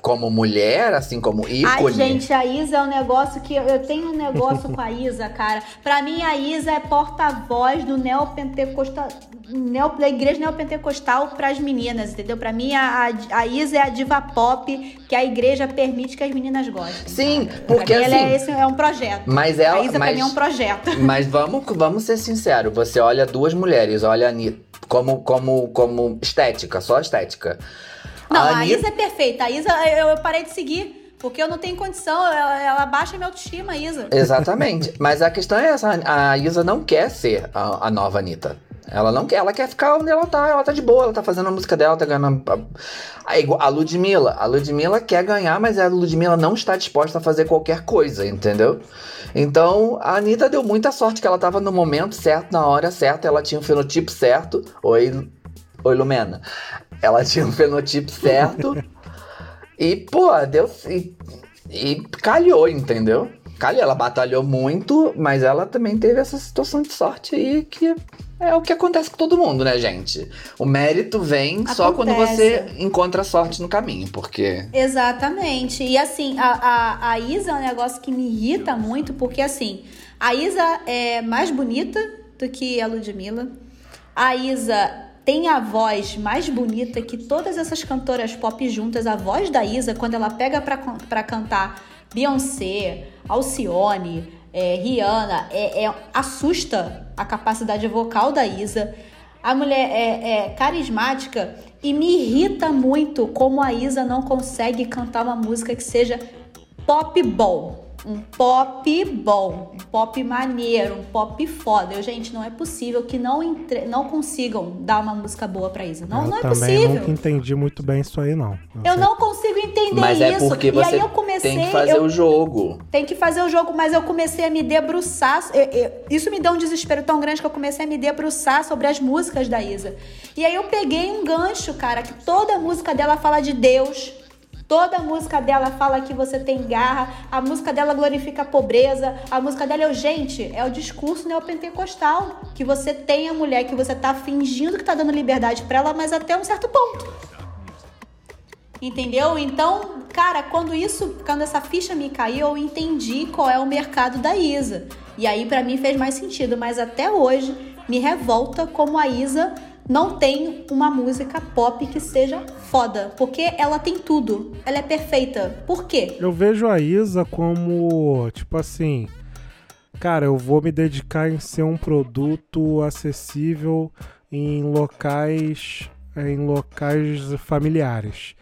como mulher, assim, como ícone. Ai, gente, a Isa é um negócio que eu, tenho um negócio com a Isa, cara. Pra mim, a Isa é porta-voz do neopentecostal. Neo, da igreja neopentecostal pras meninas, entendeu? Pra mim, a, a, a Isa é a diva pop que a igreja permite que as meninas gostem. Sim, porque pra mim, assim. ela é, esse é um projeto. Mas ela, a Isa pra mas, mim é um projeto. [laughs] Mas vamos, vamos ser sinceros. Você olha duas mulheres, olha a Anitta como, como, como estética, só estética. Não, a, Anitta- Isa é perfeita. A Isa, eu, eu parei de seguir. Porque eu não tenho condição, ela, ela baixa minha autoestima, a Isa. Exatamente. [laughs] Mas a questão é essa: a Isa não quer ser a, a nova Anitta. Ela não quer, ela quer ficar onde ela tá, ela tá de boa, ela tá fazendo a música dela, tá ganhando. A, a, a Ludmilla. A Ludmilla quer ganhar, mas a Ludmilla não está disposta a fazer qualquer coisa, entendeu? Então, a Anitta deu muita sorte que ela tava no momento certo, na hora certa, ela tinha o fenotipo certo. Oi, oi Lumena. Ela tinha o fenotipo certo. e, pô, deu. E, e calhou, entendeu? Calhou, ela batalhou muito, mas ela também teve essa situação de sorte aí que é o que acontece com todo mundo, né, gente? O mérito vem só quando Acontece. você encontra sorte no caminho, porque. Exatamente. E assim, a, a, a Isa é um negócio que me irrita muito, porque assim, a Isa é mais bonita do que a Ludmilla. A Isa tem a voz mais bonita que todas essas cantoras pop juntas. A voz da Isa, quando ela pega pra cantar Beyoncé, Alcione, é, Rihanna, é, é- assusta a capacidade vocal da Isa. A mulher é, é carismática e me irrita muito como a Isa não consegue cantar uma música que seja pop bom. Um pop bom, um pop maneiro, um pop foda. Eu, gente, não é possível que não, entre... não consigam dar uma música boa pra Isa. Não, eu não é também possível. nunca entendi muito bem isso aí, não. Eu sei- não consigo entender Mas isso. é porque e você aí eu comecei. tem que fazer eu- o jogo. tem que fazer o jogo, mas eu comecei a me debruçar. eu- eu- isso me deu um desespero tão grande que eu comecei a me debruçar sobre as músicas da Isa. E aí eu peguei um gancho, cara, que toda música dela fala de Deus. Toda música dela fala que você tem garra, a música dela glorifica a pobreza, a música dela é o gente, é o discurso neopentecostal, que você tem a mulher que você tá fingindo que tá dando liberdade pra ela, mas até um certo ponto. Entendeu? Então, cara, quando isso, quando essa ficha me caiu, eu entendi qual é o mercado da Isa. E aí pra mim fez mais sentido, mas até hoje me revolta como a Isa não tem uma música pop que seja foda, porque ela tem tudo. Ela é perfeita. Por quê? Eu vejo a Isa como, tipo assim, cara, eu vou me dedicar em ser um produto acessível em locais, em locais familiares.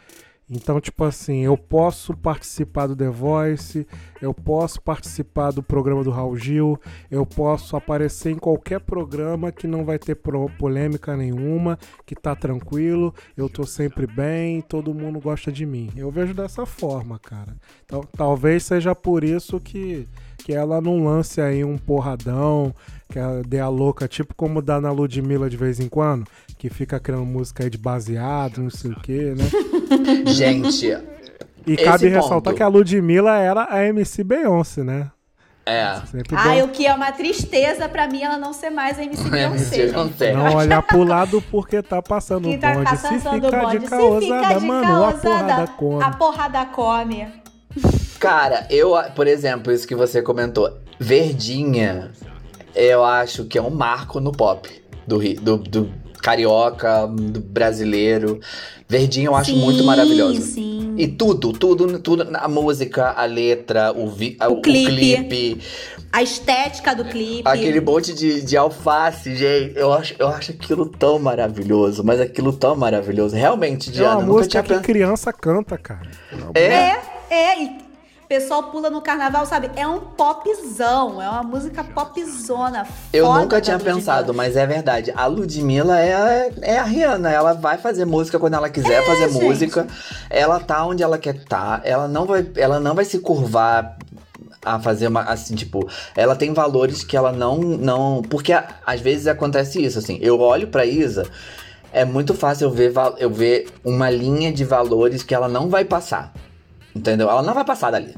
Então, tipo assim, eu posso participar do The Voice, eu posso participar do programa do Raul Gil, eu posso aparecer em qualquer programa que não vai ter polêmica nenhuma, que tá tranquilo, eu tô sempre bem, todo mundo gosta de mim. Eu vejo dessa forma, cara. Então, talvez seja por isso que, que ela não lance aí um porradão, que ela dê a louca, tipo como dá na Ludmilla de vez em quando, que fica criando música aí de baseado, não sei o que, né? [laughs] Gente, E Esse cabe ponto. ressaltar que a Ludmilla era a MC Beyoncé, né? é. Sempre Ai, bom o que é uma tristeza pra mim ela não ser mais a [laughs] MC Beyoncé. não olhar pro lado porque tá passando o tá bonde. passando Se do ficar bonde. de caosada, ficar de mano, a porrada come. a porrada come. Cara, eu, por exemplo, isso que você comentou, Verdinha, eu acho que é um marco no pop do, do, do carioca, do brasileiro. Verdinha eu acho Sim, muito maravilhoso. Sim. E tudo, tudo, tudo, a música, a letra, o, vi, a- o clipe. clipe, A estética do clipe. aquele monte de, de alface, gente. Eu acho, eu acho aquilo tão maravilhoso, mas aquilo tão maravilhoso. Realmente, É Diana, uma nunca música tinha que criança canta, cara. É, É, é. E o pessoal pula no carnaval, sabe? É um popzão. É uma música popzona. Eu nunca tinha pensado, mas é verdade. A Ludmilla é, é a Rihanna. Ela vai fazer música quando ela quiser fazer É, gente. música. Ela tá onde ela quer estar. Ela não vai, ela não vai se curvar a fazer uma assim, tipo, ela tem valores que ela não não, porque a- às vezes acontece isso assim. Eu olho pra Isa, é muito fácil eu ver eu ver uma linha de valores que ela não vai passar. Entendeu? Ela não vai passar dali.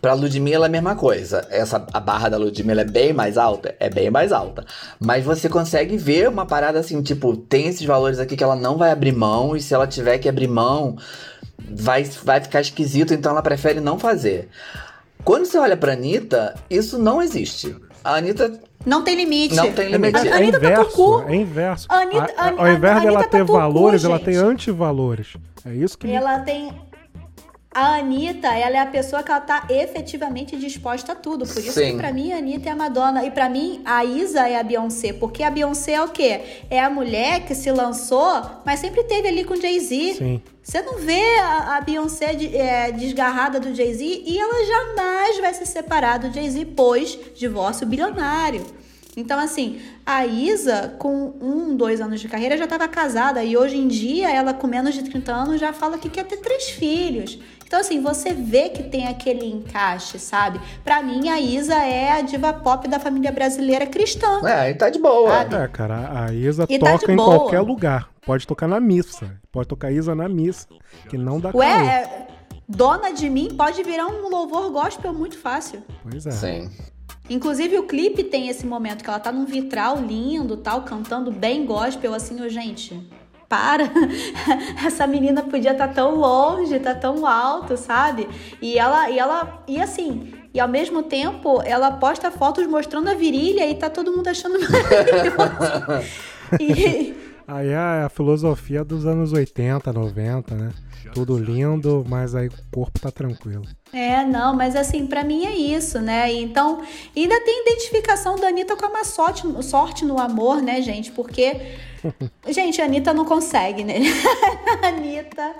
Pra Ludmilla é a mesma coisa. Essa, a barra da Ludmilla é bem mais alta? É bem mais alta. Mas você consegue ver uma parada assim, tipo, tem esses valores aqui que ela não vai abrir mão, e se ela tiver que abrir mão, vai, vai ficar esquisito, então ela prefere não fazer. Quando você olha pra Anitta, isso não existe. A Anitta Não tem limite. não tem É, limite. é A Anitta tá inverso, cu. é inverso. A Anitta- A- a- ao invés dela ter tá cu, valores, ela tem antivalores. É isso que me Ela tem. A Anitta, ela é a pessoa que ela tá efetivamente disposta a tudo. Por isso Sim. que pra mim a Anitta é a Madonna. E pra mim a Isa é a Beyoncé. Porque a Beyoncé é o quê? É a mulher que se lançou, mas sempre teve ali com o Jay-Z. Sim. Você não vê a, a Beyoncé de- é, desgarrada do Jay-Z e ela jamais vai se separar do Jay-Z pós divórcio bilionário. Então, assim, a Isa, com um, dois anos de carreira, já estava casada. E hoje em dia, ela com menos de 30 anos já fala que quer ter três filhos. Então, assim, você vê que tem aquele encaixe, sabe? Pra mim, a Isa é a diva pop da família brasileira cristã. É, aí tá de boa. Sabe? É, cara, a Isa E tá toca de em boa. qualquer lugar. Pode tocar na missa. Pode tocar Isa na missa. Que não dá Ué, calor. é- dona de mim pode virar um louvor gospel muito fácil. Pois é. Sim. Inclusive, o clipe tem esse momento que ela tá num vitral lindo, tal, cantando bem gospel, assim, ô, gente. Para! [laughs] Essa menina podia estar tão longe, tá tão alto, sabe? E ela, e ela, e assim, e ao mesmo tempo, ela posta fotos mostrando a virilha e tá todo mundo achando [laughs] maravilhoso. [laughs] E, Aí é a filosofia dos anos 80, 90, né? Tudo lindo, mas aí o corpo tá tranquilo. É, não, mas assim, pra mim é isso, né? Então, ainda tem identificação da Anitta com a má sorte, sorte no amor, né, gente? Porque, [laughs] gente, a Anitta não consegue, né? [laughs] A Anitta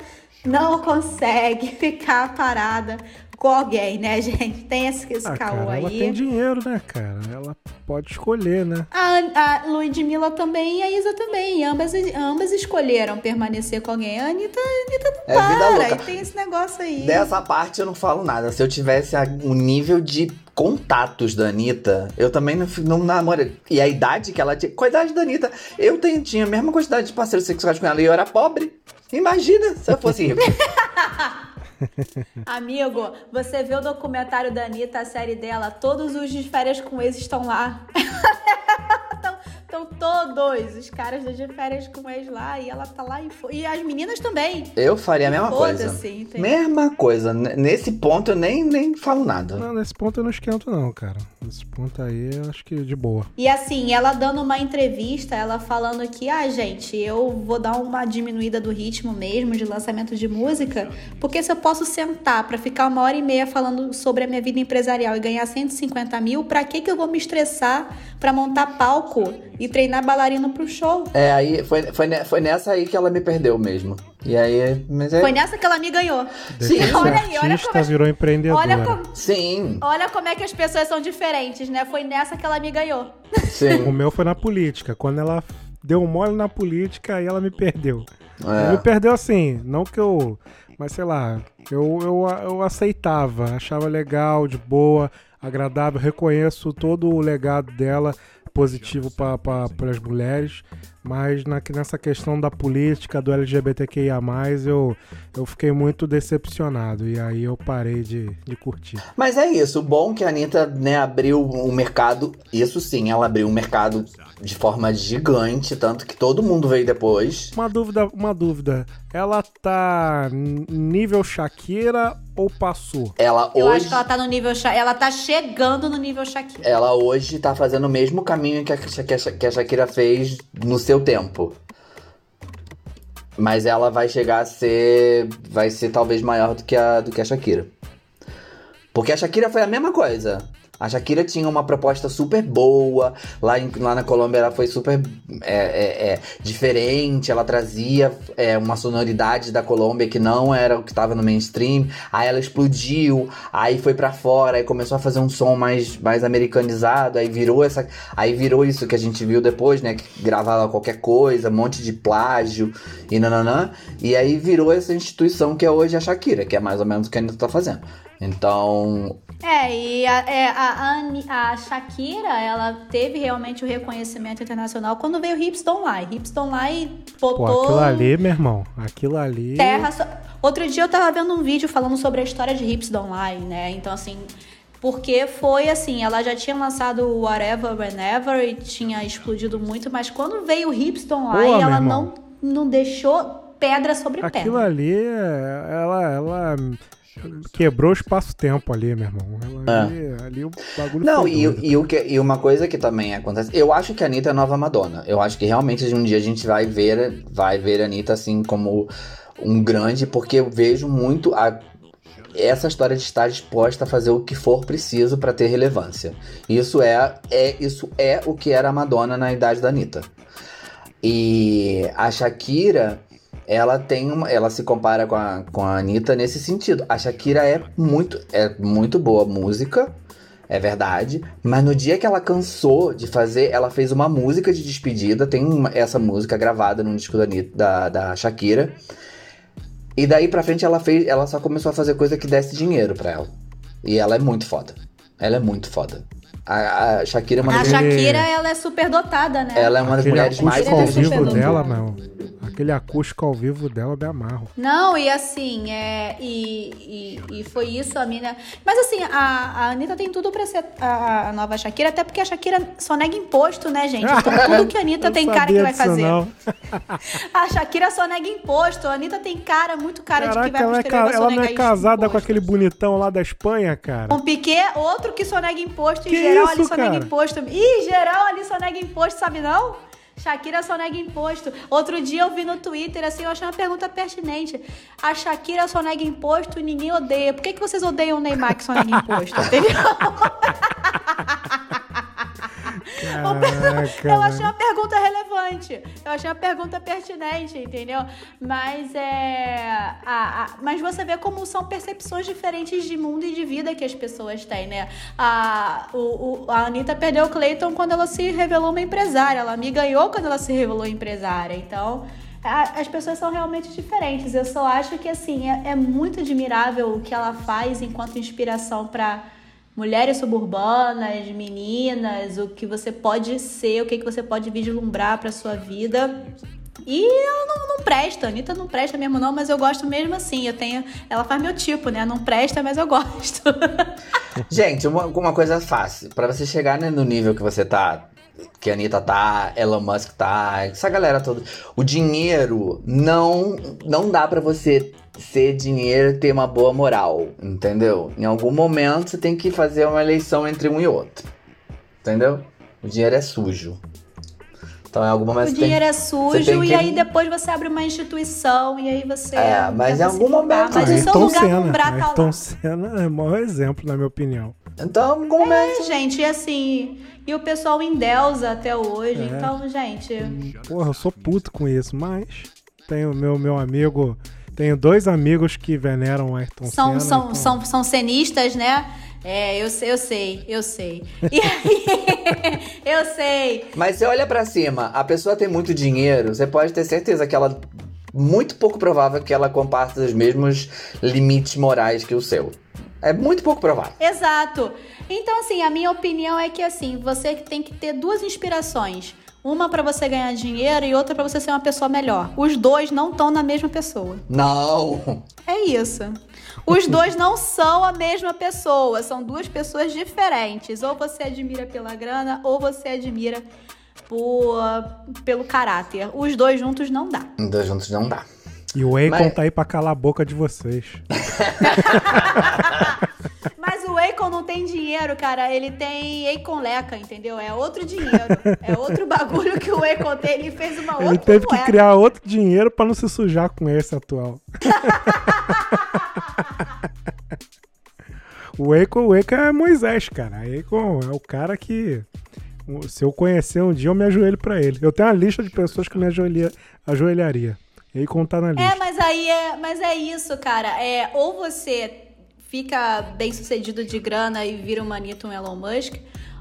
não consegue [laughs] ficar parada com alguém, né, gente? Tem esse, esse Ah, caô cara, ela aí. tem dinheiro, né, cara? Ela pode escolher, né? A, a Ludmilla também e a Isa também. Ambas, ambas escolheram permanecer com alguém. A Anitta, a Anitta não É vida para. louca. E tem esse negócio aí. Dessa parte eu não falo nada. Se eu tivesse o nível de contatos da Anitta, eu também não, não namoro. E a idade que ela tinha. Com a idade da Anitta, eu tenho, tinha a mesma quantidade de parceiros sexuais com ela e eu era pobre. Imagina se eu fosse rico. [laughs] Amigo, você vê o documentário da Anitta, a série dela, todos os de férias com ex estão lá. [laughs] Estão todos os caras de férias com ex lá e ela tá lá e, fo- e as meninas também. Eu faria a mesma coisa. Entendeu? Mesma coisa. Nesse ponto eu nem, nem falo nada. Não, nesse ponto eu não esquento, não, cara. Nesse ponto aí eu acho que de boa. E assim, ela dando uma entrevista, ela falando que, ah, gente, eu vou dar uma diminuída do ritmo mesmo de lançamento de música, porque se eu posso sentar pra ficar uma hora e meia falando sobre a minha vida empresarial e ganhar 150 mil, pra que que eu vou me estressar pra montar palco e treinar bailarino pro show? É, aí foi, foi, foi nessa aí que ela me perdeu mesmo. E aí. Mas é. Foi nessa que ela me ganhou. Sim. Olha aí, olha como é- virou empreendedora. Olha como, Sim, olha como é que as pessoas são diferentes, né? Foi nessa que ela me ganhou. O sim. meu foi na política. Quando ela deu um mole na política, aí ela me perdeu. É. Me perdeu assim, não que eu. Mas sei lá, eu, eu, eu aceitava, achava legal, de boa, agradável, reconheço todo o legado dela positivo para as mulheres, mas na, nessa questão da política, do LGBTQIA, eu, eu fiquei muito decepcionado e aí eu parei de, de curtir. Mas é isso, o bom que a Anitta, né, abriu o mercado, isso sim, ela abriu o mercado de forma gigante, tanto que todo mundo veio depois. Uma dúvida, uma dúvida. Ela tá nível Shakira ou passou? Ela Eu hoje, acho que ela tá no nível. Ela tá chegando no nível Shakira. ela hoje tá fazendo o mesmo caminho que a, que a- que a Shakira fez no seu tempo. Mas ela vai chegar a ser, vai ser talvez maior do que a, do que a Shakira. Porque a Shakira foi a mesma coisa. A Shakira tinha uma proposta super boa. Lá, em- lá na Colômbia ela foi super é, é, é, diferente. Ela trazia é, uma sonoridade da Colômbia que não era o que estava no mainstream. Aí ela explodiu. Aí foi pra fora. Aí começou a fazer um som mais, mais americanizado. Aí virou essa. Aí virou isso que a gente viu depois, né? Que gravava qualquer coisa, um monte de plágio e nananã. E aí virou essa instituição que é hoje a Shakira, que é mais ou menos o que a Anitta tá fazendo. Então, É, e a, é, a, a, a Shakira, ela teve realmente o reconhecimento internacional quando veio Hips Don't Lie. Hips Don't Lie botou Pô, aquilo ali, meu irmão, aquilo ali. terra... so- Outro dia eu tava vendo um vídeo falando sobre a história de Hips Don't Lie, né? Então, assim... Porque foi assim, ela já tinha lançado o Whatever, Whenever e tinha explodido muito, mas quando veio o Hips Don't Lie, Pô, meu ela irmão. não, não deixou pedra sobre Aquilo pedra. ali, ela, ela quebrou o espaço-tempo ali, meu irmão. Ela ali, ali o bagulho Não, e, doido. e, o que, e uma coisa que também acontece, eu acho que a Anitta é a nova Madonna. Eu acho que realmente um dia a gente vai ver, vai ver a Anitta assim como um grande, porque eu vejo muito a, essa história de estar disposta a fazer o que for preciso pra ter relevância. Isso é, é, isso é o que era a Madonna na idade da Anitta. E a Shakira, ela tem uma, ela se compara com a, com a Anitta nesse sentido. A Shakira é muito, é muito boa música, é verdade, mas no dia que ela cansou de fazer, ela fez uma música de despedida, tem uma- essa música gravada no disco da, Anitta- da, da Shakira. E daí pra frente ela fez, ela só começou a fazer coisa que desse dinheiro pra ela. E ela é muito foda. Ela é muito foda. A, a Shakira é uma A Shakira, ela é super dotada, né? ela é uma das Aquele mulheres mais é vivo super dela, meu. Aquele acústico ao vivo dela, eu me amarro. Não, e assim, é, e, e, e foi isso a mina. Mas assim, a, a Anitta tem tudo pra ser a, a nova Shakira, até porque a Shakira só nega imposto, né, gente? Então [laughs] tudo que a Anitta tem cara que vai fazer. não. [laughs] A Shakira só nega imposto. A Anitta tem cara, muito cara de que Caraca, vai ela, é ca- ela não é casada com imposto. aquele bonitão lá da Espanha, cara. Um Piquet, outro que só nega imposto, e Que geral isso, ali só nega cara? imposto. Ih, geral ali só nega imposto, sabe não? Shakira só nega imposto. Outro dia eu vi no Twitter, assim, eu achei uma pergunta pertinente. A Shakira só nega imposto e ninguém odeia. Por que, que vocês odeiam o Neymar que só nega imposto? [laughs] Entendeu? [laughs] Eu achei uma pergunta relevante. Eu achei uma pergunta pertinente, entendeu? Mas é. A, a- mas você vê como são percepções diferentes de mundo e de vida que as pessoas têm, né? A, o, o- a Anitta perdeu o Clayton quando ela se revelou uma empresária. Ela me ganhou quando ela se revelou empresária. Então. As pessoas são realmente diferentes. Eu só acho que assim é, é muito admirável o que ela faz enquanto inspiração para mulheres suburbanas, meninas, o que você pode ser, o que, que você pode vislumbrar pra sua vida. E ela não, não presta, a Anitta não presta mesmo não, mas eu gosto mesmo assim, eu tenho, ela faz meu tipo, né, não presta, mas eu gosto. [laughs] Gente, uma, uma coisa fácil. Pra você chegar né, no nível que você tá, que a Anitta tá, Elon Musk tá, essa galera toda. O dinheiro não, não dá pra você ser dinheiro e ter uma boa moral, entendeu? Em algum momento você tem que fazer uma eleição entre um e outro. Entendeu? O dinheiro é sujo. Então em algum momento o você tem- dinheiro é você sujo tem que- e aí depois você abre uma instituição e aí você É, mas em algum momento- Mas o seu lugar no Senna. tá Ayrton. Senna é o maior exemplo, na minha opinião. Então, em algum momento. É, gente, e assim, e o pessoal endeusa até hoje, É. então, gente... Porra, eu sou puto com isso, mas tenho meu, meu amigo. Tenho dois amigos que veneram o Ayrton São, Senna. são, então- são, são cenistas, né? É, eu sei, eu sei, eu sei. [laughs] E aí, [laughs] eu sei. Mas você olha pra cima, a pessoa tem muito dinheiro, você pode ter certeza que ela. Muito pouco provável que ela comparta os mesmos limites morais que o seu. É muito pouco provável. Exato. Então, assim, a minha opinião é que, assim, você tem que ter duas inspirações. Uma pra você ganhar dinheiro e outra pra você ser uma pessoa melhor. Os dois não estão na mesma pessoa. Não! É isso. Os dois não são a mesma pessoa, são duas pessoas diferentes. Ou você admira pela grana, ou você admira por, pelo caráter. Os dois juntos não dá. Dois juntos não dá. E o Akon Mas- tá aí pra calar a boca de vocês. [laughs] Akon não tem dinheiro, cara. Ele tem Akon Leca, entendeu? É outro dinheiro. É outro [laughs] bagulho que o Akon tem. Ele fez uma outra Ele teve que criar outro dinheiro pra não se sujar com esse atual. [laughs] o Akon, o Akon é Moisés, cara. O Akon é o cara que. Se eu conhecer um dia, eu me ajoelho pra ele. Eu tenho uma lista de pessoas que me ajoelha, ajoelharia. Akon tá na lista. É, mas aí é, mas é isso, cara. É, ou você fica bem sucedido de grana e vira uma Anitta, um Elon Musk,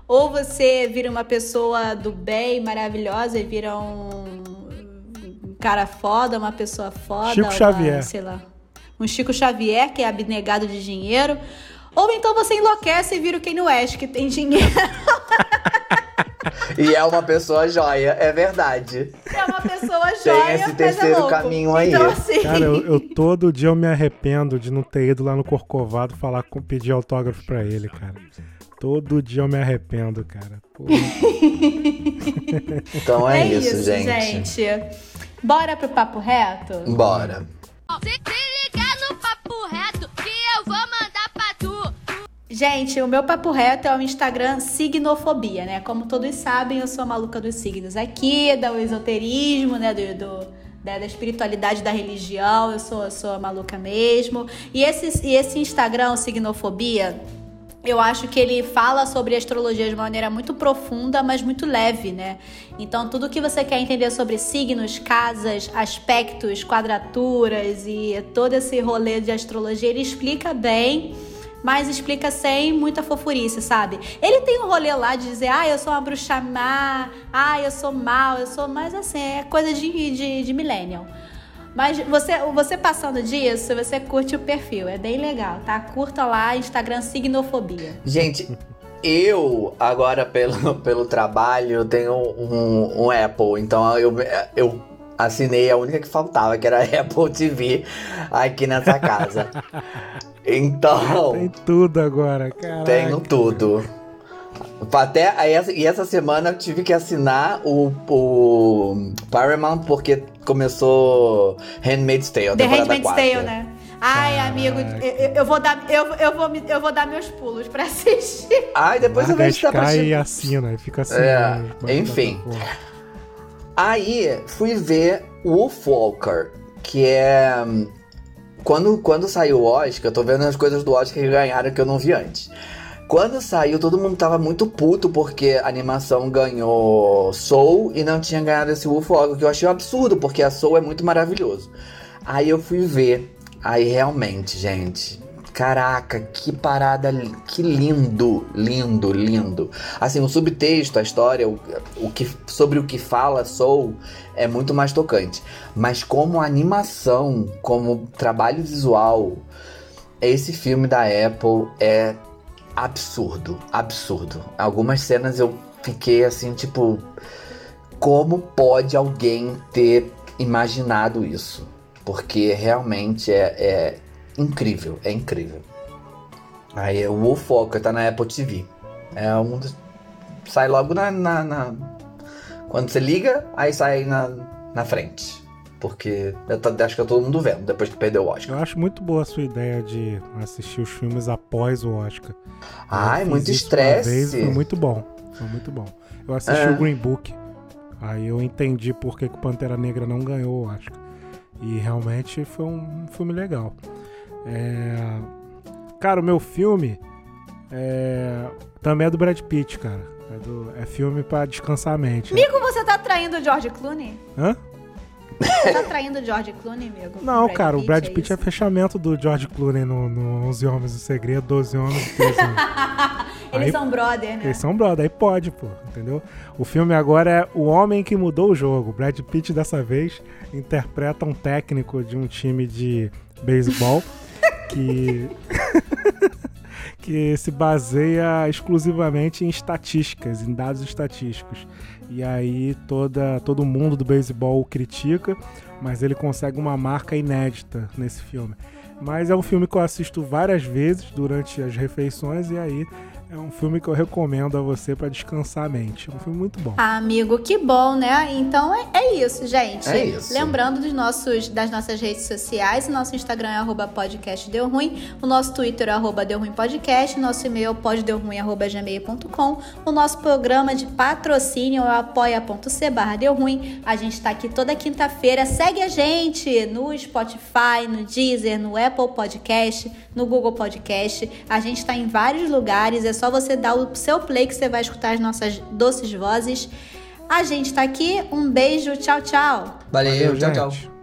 ou você vira uma pessoa do bem, maravilhosa e vira um um cara foda, uma pessoa foda. Chico uma, Xavier. Sei lá. Um Chico Xavier, que é abnegado de dinheiro. Ou então você enlouquece e vira o Kanye West, que tem dinheiro. [laughs] [laughs] E é uma pessoa joia, é verdade. É uma pessoa Tem joia, esse mas é terceiro louco. caminho aí. Então, assim... Cara, eu, eu todo dia eu me arrependo de não ter ido lá no Corcovado falar com pedir autógrafo pra ele, cara. Todo dia eu me arrependo, cara. [laughs] Então é, isso, gente. gente. Bora pro papo reto? Bora. Gente, o meu papo reto é o Instagram Signofobia, né? Como todos sabem, eu sou a maluca dos signos aqui, do esoterismo, né? Do, do- da, da espiritualidade da religião, eu sou, eu sou a maluca mesmo. E esse, e esse Instagram, Signofobia, eu acho que ele fala sobre astrologia de maneira muito profunda, mas muito leve, né? Então, tudo que você quer entender sobre signos, casas, aspectos, quadraturas e todo esse rolê de astrologia, ele explica bem, mas explica sem muita fofurice, sabe? Ele tem um rolê lá de dizer, ah, eu sou uma bruxa má, ah, eu sou mal, eu sou. Mas assim, é coisa de, de, de millennial. Mas você, você passando disso, você curte o perfil. É bem legal, tá? Curta lá, Instagram Signofobia. Gente, eu, agora pelo, pelo trabalho, eu tenho um, um Apple, então eu, eu assinei a única que faltava, que era a [laughs] Apple TV aqui nessa casa. Então, Tem tudo agora, cara. tenho tudo. Até e essa semana eu tive que assinar o, o Paramount porque começou Handmaid's Tale, The Handmaid's 4. Tale, né? Ai, amigo, eu, eu vou dar, eu, eu, vou, me- eu vou dar meus pulos pra [laughs] assistir. Ai, depois eu Larga a vejo se dá pra assistir. e assina, e fica assim. É, né, enfim. pra- Aí fui ver Wolfwalker, que é. Quando, quando saiu o Oscar, eu tô vendo as coisas do Oscar que ganharam que eu não vi antes. Quando saiu, todo mundo tava muito puto porque a animação ganhou Soul e não tinha ganhado esse Wolfwalker, que eu achei um absurdo, porque a Soul é muito maravilhoso. Aí eu fui ver. Aí realmente, gente. Caraca, que parada, que lindo, lindo, lindo. Assim, o subtexto, a história, o, o que, sobre o que fala Soul é muito mais tocante. Mas como animação, como trabalho visual, esse filme da Apple é absurdo, absurdo. Algumas cenas eu fiquei assim, tipo, como pode alguém ter imaginado isso? Porque realmente é, é incrível, é incrível. Aí o Wolfwalker tá na Apple TV. É um sai logo na, na- na- quando você liga, aí sai na, na frente. Porque eu tô- acho que tá todo mundo vendo depois que perdeu o Oscar. Eu acho muito boa a sua ideia de assistir os filmes após o Oscar. Ai, muito isso uma vez, estresse. foi muito bom. Foi muito bom. Eu assisti É. o Green Book. Aí eu entendi por que que o Pantera Negra não ganhou o Oscar. E realmente foi um filme legal. É, Cara, o meu filme é... também é do Brad Pitt, cara. É, do- é filme pra descansar a mente. né? Amigo, você tá traindo o George Clooney? Hã? Você tá traindo o George Clooney, amigo? Não, cara, o Brad Pitt é isso? fechamento do George Clooney no, no 11 Homens do Segredo, 12 Homens e 13 Homens. Eles Aí- são brother, né? Eles são brother, aí pode, pô, entendeu? O filme agora é O Homem que Mudou o Jogo. Brad Pitt, dessa vez, interpreta um técnico de um time de beisebol [laughs] que. [laughs] que se baseia exclusivamente em estatísticas, em dados estatísticos. E aí toda, todo mundo do beisebol critica, mas ele consegue uma marca inédita nesse filme. Mas é um filme que eu assisto várias vezes durante as refeições e aí é um filme que eu recomendo a você pra descansar a mente. É um filme muito bom. Ah, amigo, que bom, né? Então é, é isso, gente. É isso. Lembrando dos nossos, das nossas redes sociais, o nosso Instagram é arroba podcast deu ruim, o nosso Twitter é arroba deu ruim podcast, nosso e-mail é poddeuruim arroba gmail.com, o nosso programa de patrocínio é apoia.c barra deu ruim. A gente tá aqui toda quinta-feira. Segue a gente no Spotify, no Deezer, no Apple Podcast, no Google Podcast. A gente tá em vários lugares, é só você dar o seu play que você vai escutar as nossas doces vozes. A gente tá aqui, um beijo, tchau, tchau. Valeu, tchau, tchau. gente.